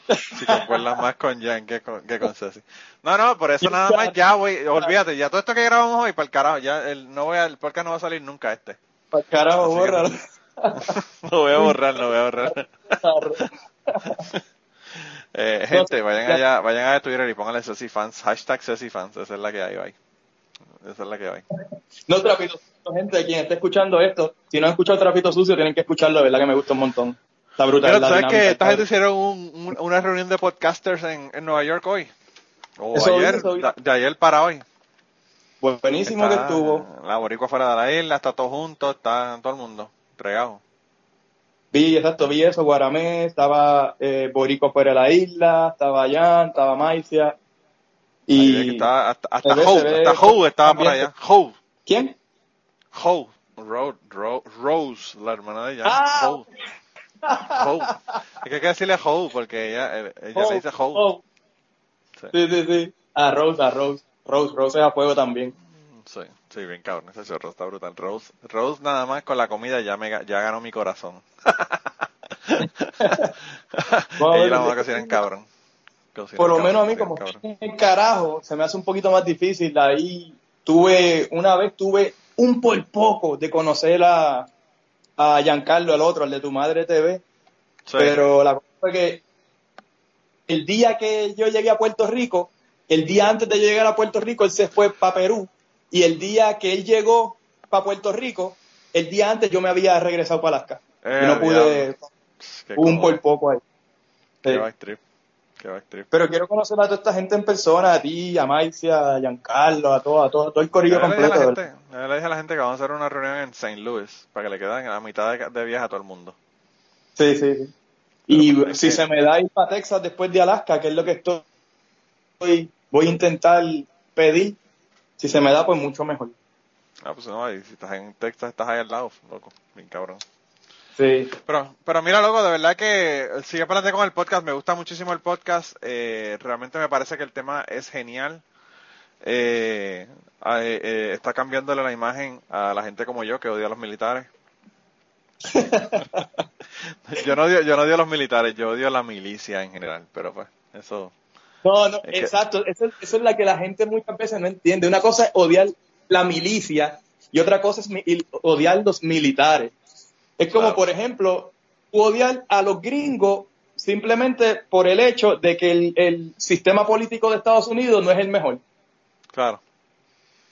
Si concuerdas más con Jan que con, que con Ceci. No, no, por eso nada más ya voy, olvídate, ya todo esto que grabamos hoy, para el carajo, ya el, no voy a, el podcast no va a salir nunca este. Para el carajo, bórralo. Lo voy a borrar, lo voy a borrar. Eh, gente, vayan allá, vayan a Twitter y pónganle Ceci Fans, hashtag Ceci Fans, esa es la que hay, bye. Esa es la que hay. No, Trapito Sucio, gente, quien esté escuchando esto, si no han escuchado Trapito Sucio, tienen que escuclarlo, de verdad que me gusta un montón. Está brutal. Pero la sabes que esta gente hicieron un- un- una reunión de podcasters en, en Nueva York hoy. O Eso ayer, de ayer para hoy. Buenísimo Está que estuvo. La boricua fuera de la isla, está todo junto, está todo el mundo, entregado. Vi, exacto, vi eso, Guaramé, estaba eh, Borico fuera de la isla, estaba Jan, estaba Maicia. Y... está- hasta hasta ve hasta Hope estaba por allá. Hope, ¿Quién? Hope, Ro- Ro- Rose, la hermana de Jan. Ah. Hope. Es que hay que decirle Hope porque ella, eh, ella se dice Hope. Oh, Sí. Sí, sí, sí. A Rose, a Rose. Rose, Rose es a fuego también. Sí, sí, bien cabrón, ese chorro está brutal. Rose, Rose nada más con la comida ya me ya ganó mi corazón. Vamos Ella ver, la va a sí. cocinar en cabrón. Por lo en menos a mí como en el carajo se me hace un poquito más difícil. Ahí tuve, una vez tuve un por poco de conocer a, a Giancarlo, el otro, el de tu madre TV. Sí. Pero la cosa fue que el día que yo llegué a Puerto Rico, el día antes de llegar a Puerto Rico, él se fue para Perú. Y el día que él llegó para Puerto Rico, el día antes yo me había regresado para Alaska. Eh, y no pude, un por poco ahí. Qué Sí. backtrip. Qué backtrip. Pero quiero conocer a toda esta gente en persona, a ti, a Maicia, a Giancarlo, a todo, a todo, a todo el corillo Yo le, dije a completo. la gente, yo le dije a la gente que vamos a hacer una reunión en St. Louis para que le queden a la mitad de, de viaje a todo el mundo. Sí, sí, sí. Y Pero, si que- se me da ir para Texas después de Alaska, que es lo que estoy, voy a intentar pedir, si se me da, pues mucho mejor. Ah, pues no, y si estás en Texas, estás ahí al lado, loco. Bien cabrón. Sí. Pero, pero mira, loco, de verdad que sigue adelante con el podcast. Me gusta muchísimo el podcast. Eh, realmente me parece que el tema es genial. Eh, eh, eh, está cambiándole la imagen a la gente como yo que odia a los militares. yo no odio, yo no odio a los militares, yo odio a la milicia en general. Pero pues, eso. No, no, exacto. Eso, eso es la que la gente muchas veces no entiende. Una cosa es odiar la milicia y otra cosa es odiar los militares. Es como, Claro. por ejemplo, odiar a los gringos simplemente por el hecho de que el, el sistema político de Estados Unidos no es el mejor. Claro.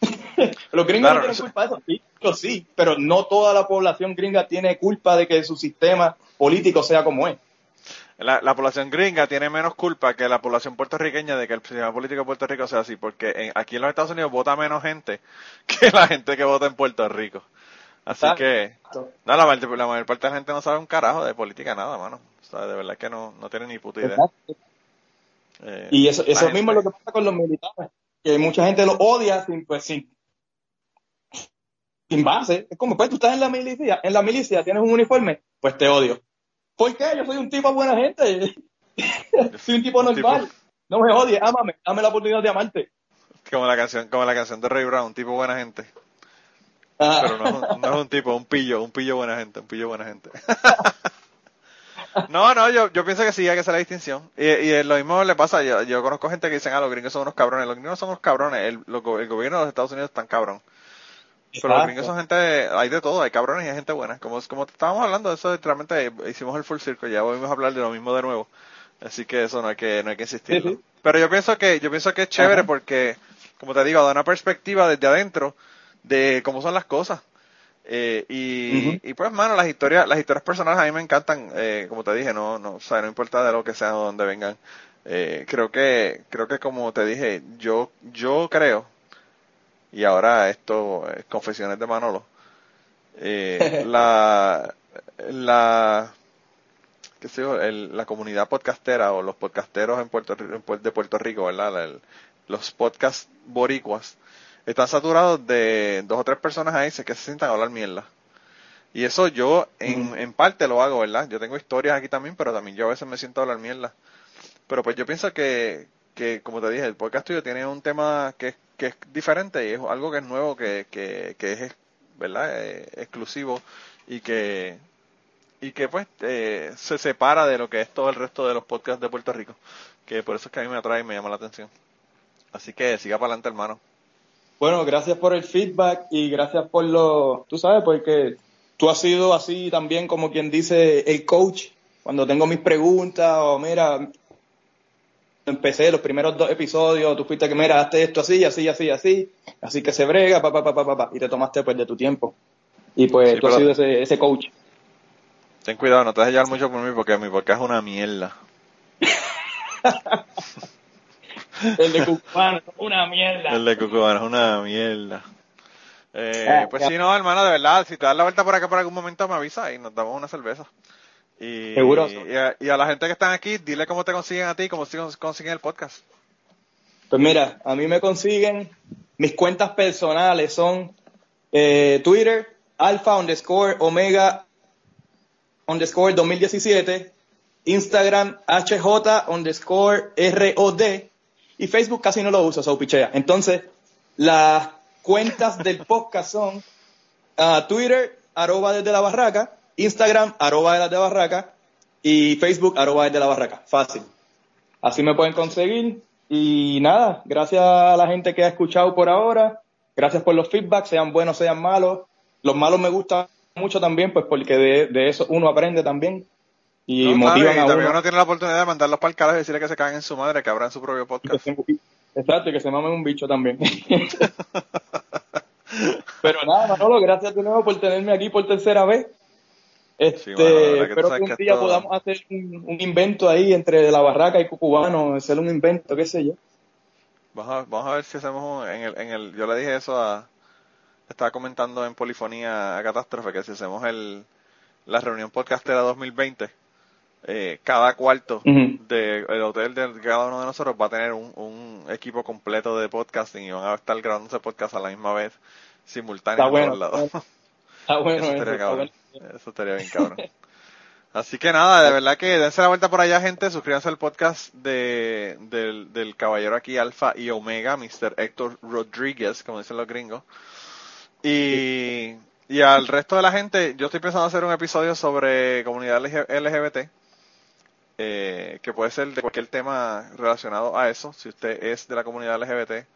Los gringos Claro, no tienen culpa de eso, sí, sí, pero no toda la población gringa tiene culpa de que su sistema político sea como es. La, la población gringa tiene menos culpa que la población puertorriqueña de que el sistema político de Puerto Rico sea así, porque en- aquí en los Estados Unidos vota menos gente que la gente que vota en Puerto Rico. Así que, no, la, mayor- la mayor parte de la gente no sabe un carajo de política, nada, mano. O sea, de verdad que no, no tiene ni puta idea. Eh, Y eso, eso mismo es lo que pasa con los militares, que mucha gente los odia sin, pues, sin, sin base. Es como, pues tú estás en la milicia, en la milicia tienes un uniforme, pues te odio. ¿Por qué? Yo soy un tipo buena gente. soy un tipo Un normal. tipo- No me odies, ámame, dame la oportunidad de amarte. Como la canción, como la canción de Ray Brown, un tipo buena gente. Ah. Pero no, es un- no es un tipo, un pillo, un pillo buena gente, un pillo buena gente. No, no, yo, yo pienso que sí hay que hacer la distinción. Y, y lo mismo le pasa, yo, yo conozco gente que dicen, ah, los gringos son unos cabrones. Los gringos son unos cabrones, el, lo- el gobierno de los Estados Unidos es tan cabrón. Pero los gringos son gente, hay de todo, hay cabrones y hay gente buena. Como, como te estábamos hablando de eso, realmente hicimos el full circle, ya volvimos a hablar de lo mismo de nuevo. Así que eso no hay que, no hay que insistir. Sí, sí. Pero yo pienso que, yo pienso que es chévere Ajá. porque, como te digo, da una perspectiva desde adentro de cómo son las cosas. Eh, y pues, mano, las historias, las historias personales a mí me encantan, eh, como te dije, no, no, o sea, no importa de lo que sea o donde vengan. Eh, creo que, creo que como te dije, yo, yo creo, y ahora esto es confesiones de Manolo, eh, la, la, qué sé yo, el- la comunidad podcastera o los podcasteros en Puerto, en de Puerto Rico, ¿verdad? El- los podcast boricuas están saturados de dos o tres personas ahí que se sientan a hablar mierda. Y eso yo en, en parte lo hago, ¿verdad? Yo tengo historias aquí también, pero también yo a veces me siento a hablar mierda. Pero pues yo pienso que, que como te dije, el podcast tuyo tiene un tema que, que es diferente y es algo que es nuevo, que, que, que es, ¿verdad? Eh, exclusivo y que, y que pues eh, se separa de lo que es todo el resto de los podcasts de Puerto Rico. Que por eso es que a mí me atrae y me llama la atención. Así que siga para adelante, hermano. Bueno, gracias por el feedback y gracias por lo, tú sabes, porque tú has sido así también como quien dice el coach. Cuando tengo mis preguntas o mira, empecé los primeros dos episodios, tú fuiste que mira, hazte esto así, así, así, así, así que se brega, pa, pa, pa, pa, pa, y te tomaste pues de tu tiempo. Y pues Sí, tú has sido ese, ese coach. Ten cuidado, no te dejes llevar mucho por mí porque mi podcast es una mierda. El de Cubano, una mierda. El de Cucubano es una mierda. Eh, Ah, pues ya. sí, no, hermano, de verdad, si te das la vuelta por acá por algún momento me avisa y nos damos una cerveza. Y, Seguro. Y a, y a la gente que están aquí, dile cómo te consiguen a ti, cómo consiguen el podcast. Pues mira, a mí me consiguen, mis cuentas personales son eh, Twitter, alfa underscore omega underscore 2017, Instagram HJ underscore ROD y Facebook casi no lo uso, so pichea. Entonces, las cuentas del podcast son ah, Twitter, arroba desde la barraca, Instagram, arroba desde la barraca y Facebook, arroba desde la barraca. Fácil. Así me pueden conseguir. Y nada, gracias a la gente que ha escuchado por ahora. Gracias por los feedbacks, sean buenos, sean malos. Los malos me gustan mucho también, pues porque de, de eso uno aprende también. Y No, claro, motivan y a también uno. uno tiene la oportunidad de mandarlos para el carajo y decirle que se caguen en su madre, que abran su propio podcast. exacto, y que se mamen un bicho también. Pero nada, Manolo, gracias de nuevo por tenerme aquí por tercera vez. Este, Sí, bueno, que espero que un día esto- podamos hacer un, un invento ahí entre la barraca y Cucubano, hacer un invento, qué sé yo. Vamos a, vamos a ver si hacemos un- en el, en el, yo le dije eso a, estaba comentando en Polifonía a Catástrofe, que si hacemos el, la reunión podcastera 2020, eh, cada cuarto Ujú. del hotel de cada uno de nosotros va a tener un, un equipo completo de podcasting y van a estar grabándose podcast a la misma vez, simultáneo Está en bueno. Está bueno eso está bueno. Eso estaría bien cabrón. Así que nada, de verdad que dense la vuelta por allá, gente. Suscríbanse al podcast de, del, del caballero aquí, Alfa y Omega, Mr. Héctor Rodríguez, como dicen los gringos. Y, y al resto de la gente, yo estoy pensando hacer un episodio sobre comunidad LG LGBT, eh, que puede ser de cualquier tema relacionado a eso. Si usted es de la comunidad LGBT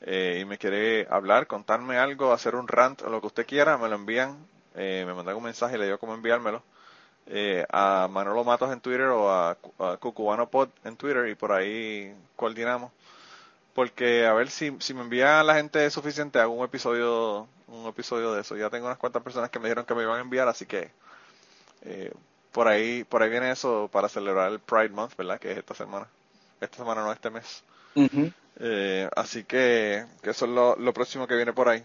eh, y me quiere hablar, contarme algo, hacer un rant o lo que usted quiera, me lo envían, eh, me mandan un mensaje y le digo cómo enviármelo eh, a Manolo Matos en Twitter o a, a Cucubano Pod en Twitter y por ahí coordinamos. Porque a ver si, si me envía la gente suficiente, hago un episodio, un episodio de eso. Ya tengo unas cuantas personas que me dijeron que me iban a enviar, así que eh, por ahí, por ahí viene eso para celebrar el Pride Month, ¿verdad? Que es esta semana. Esta semana no, este mes. Eh, así que, que eso es lo, lo próximo que viene por ahí.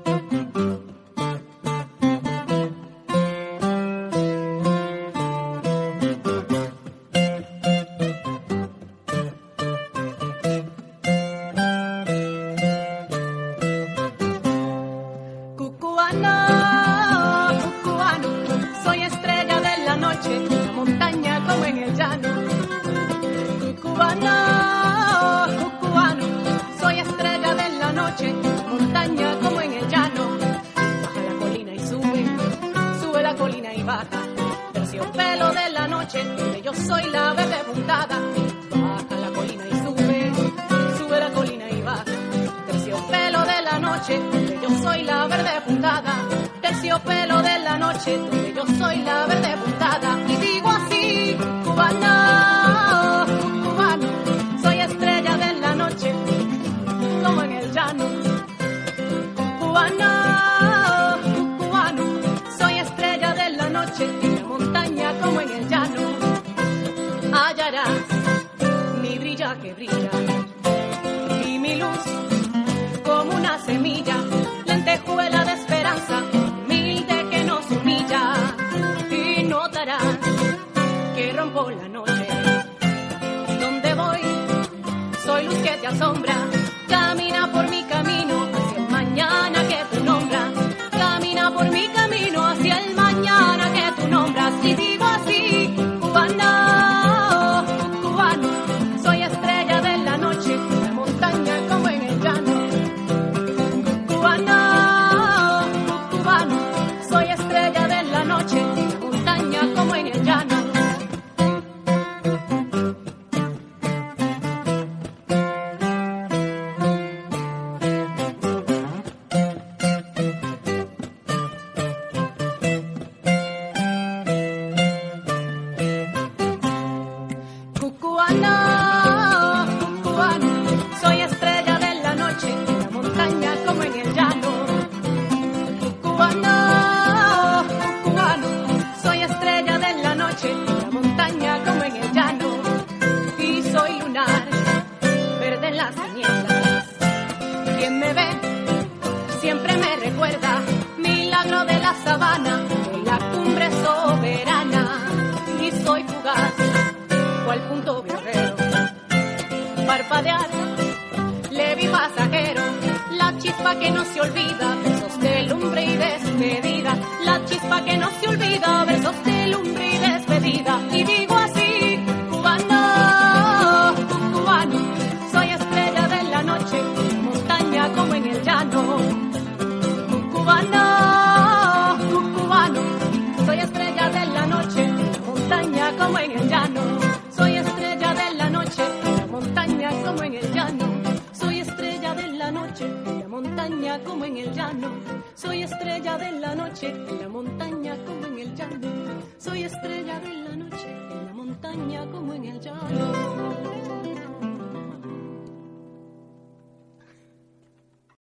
semilla, lentejuela de esperanza, humilde que nos humilla. Y notarás que rompo la noche. Donde voy, soy luz que te asombra.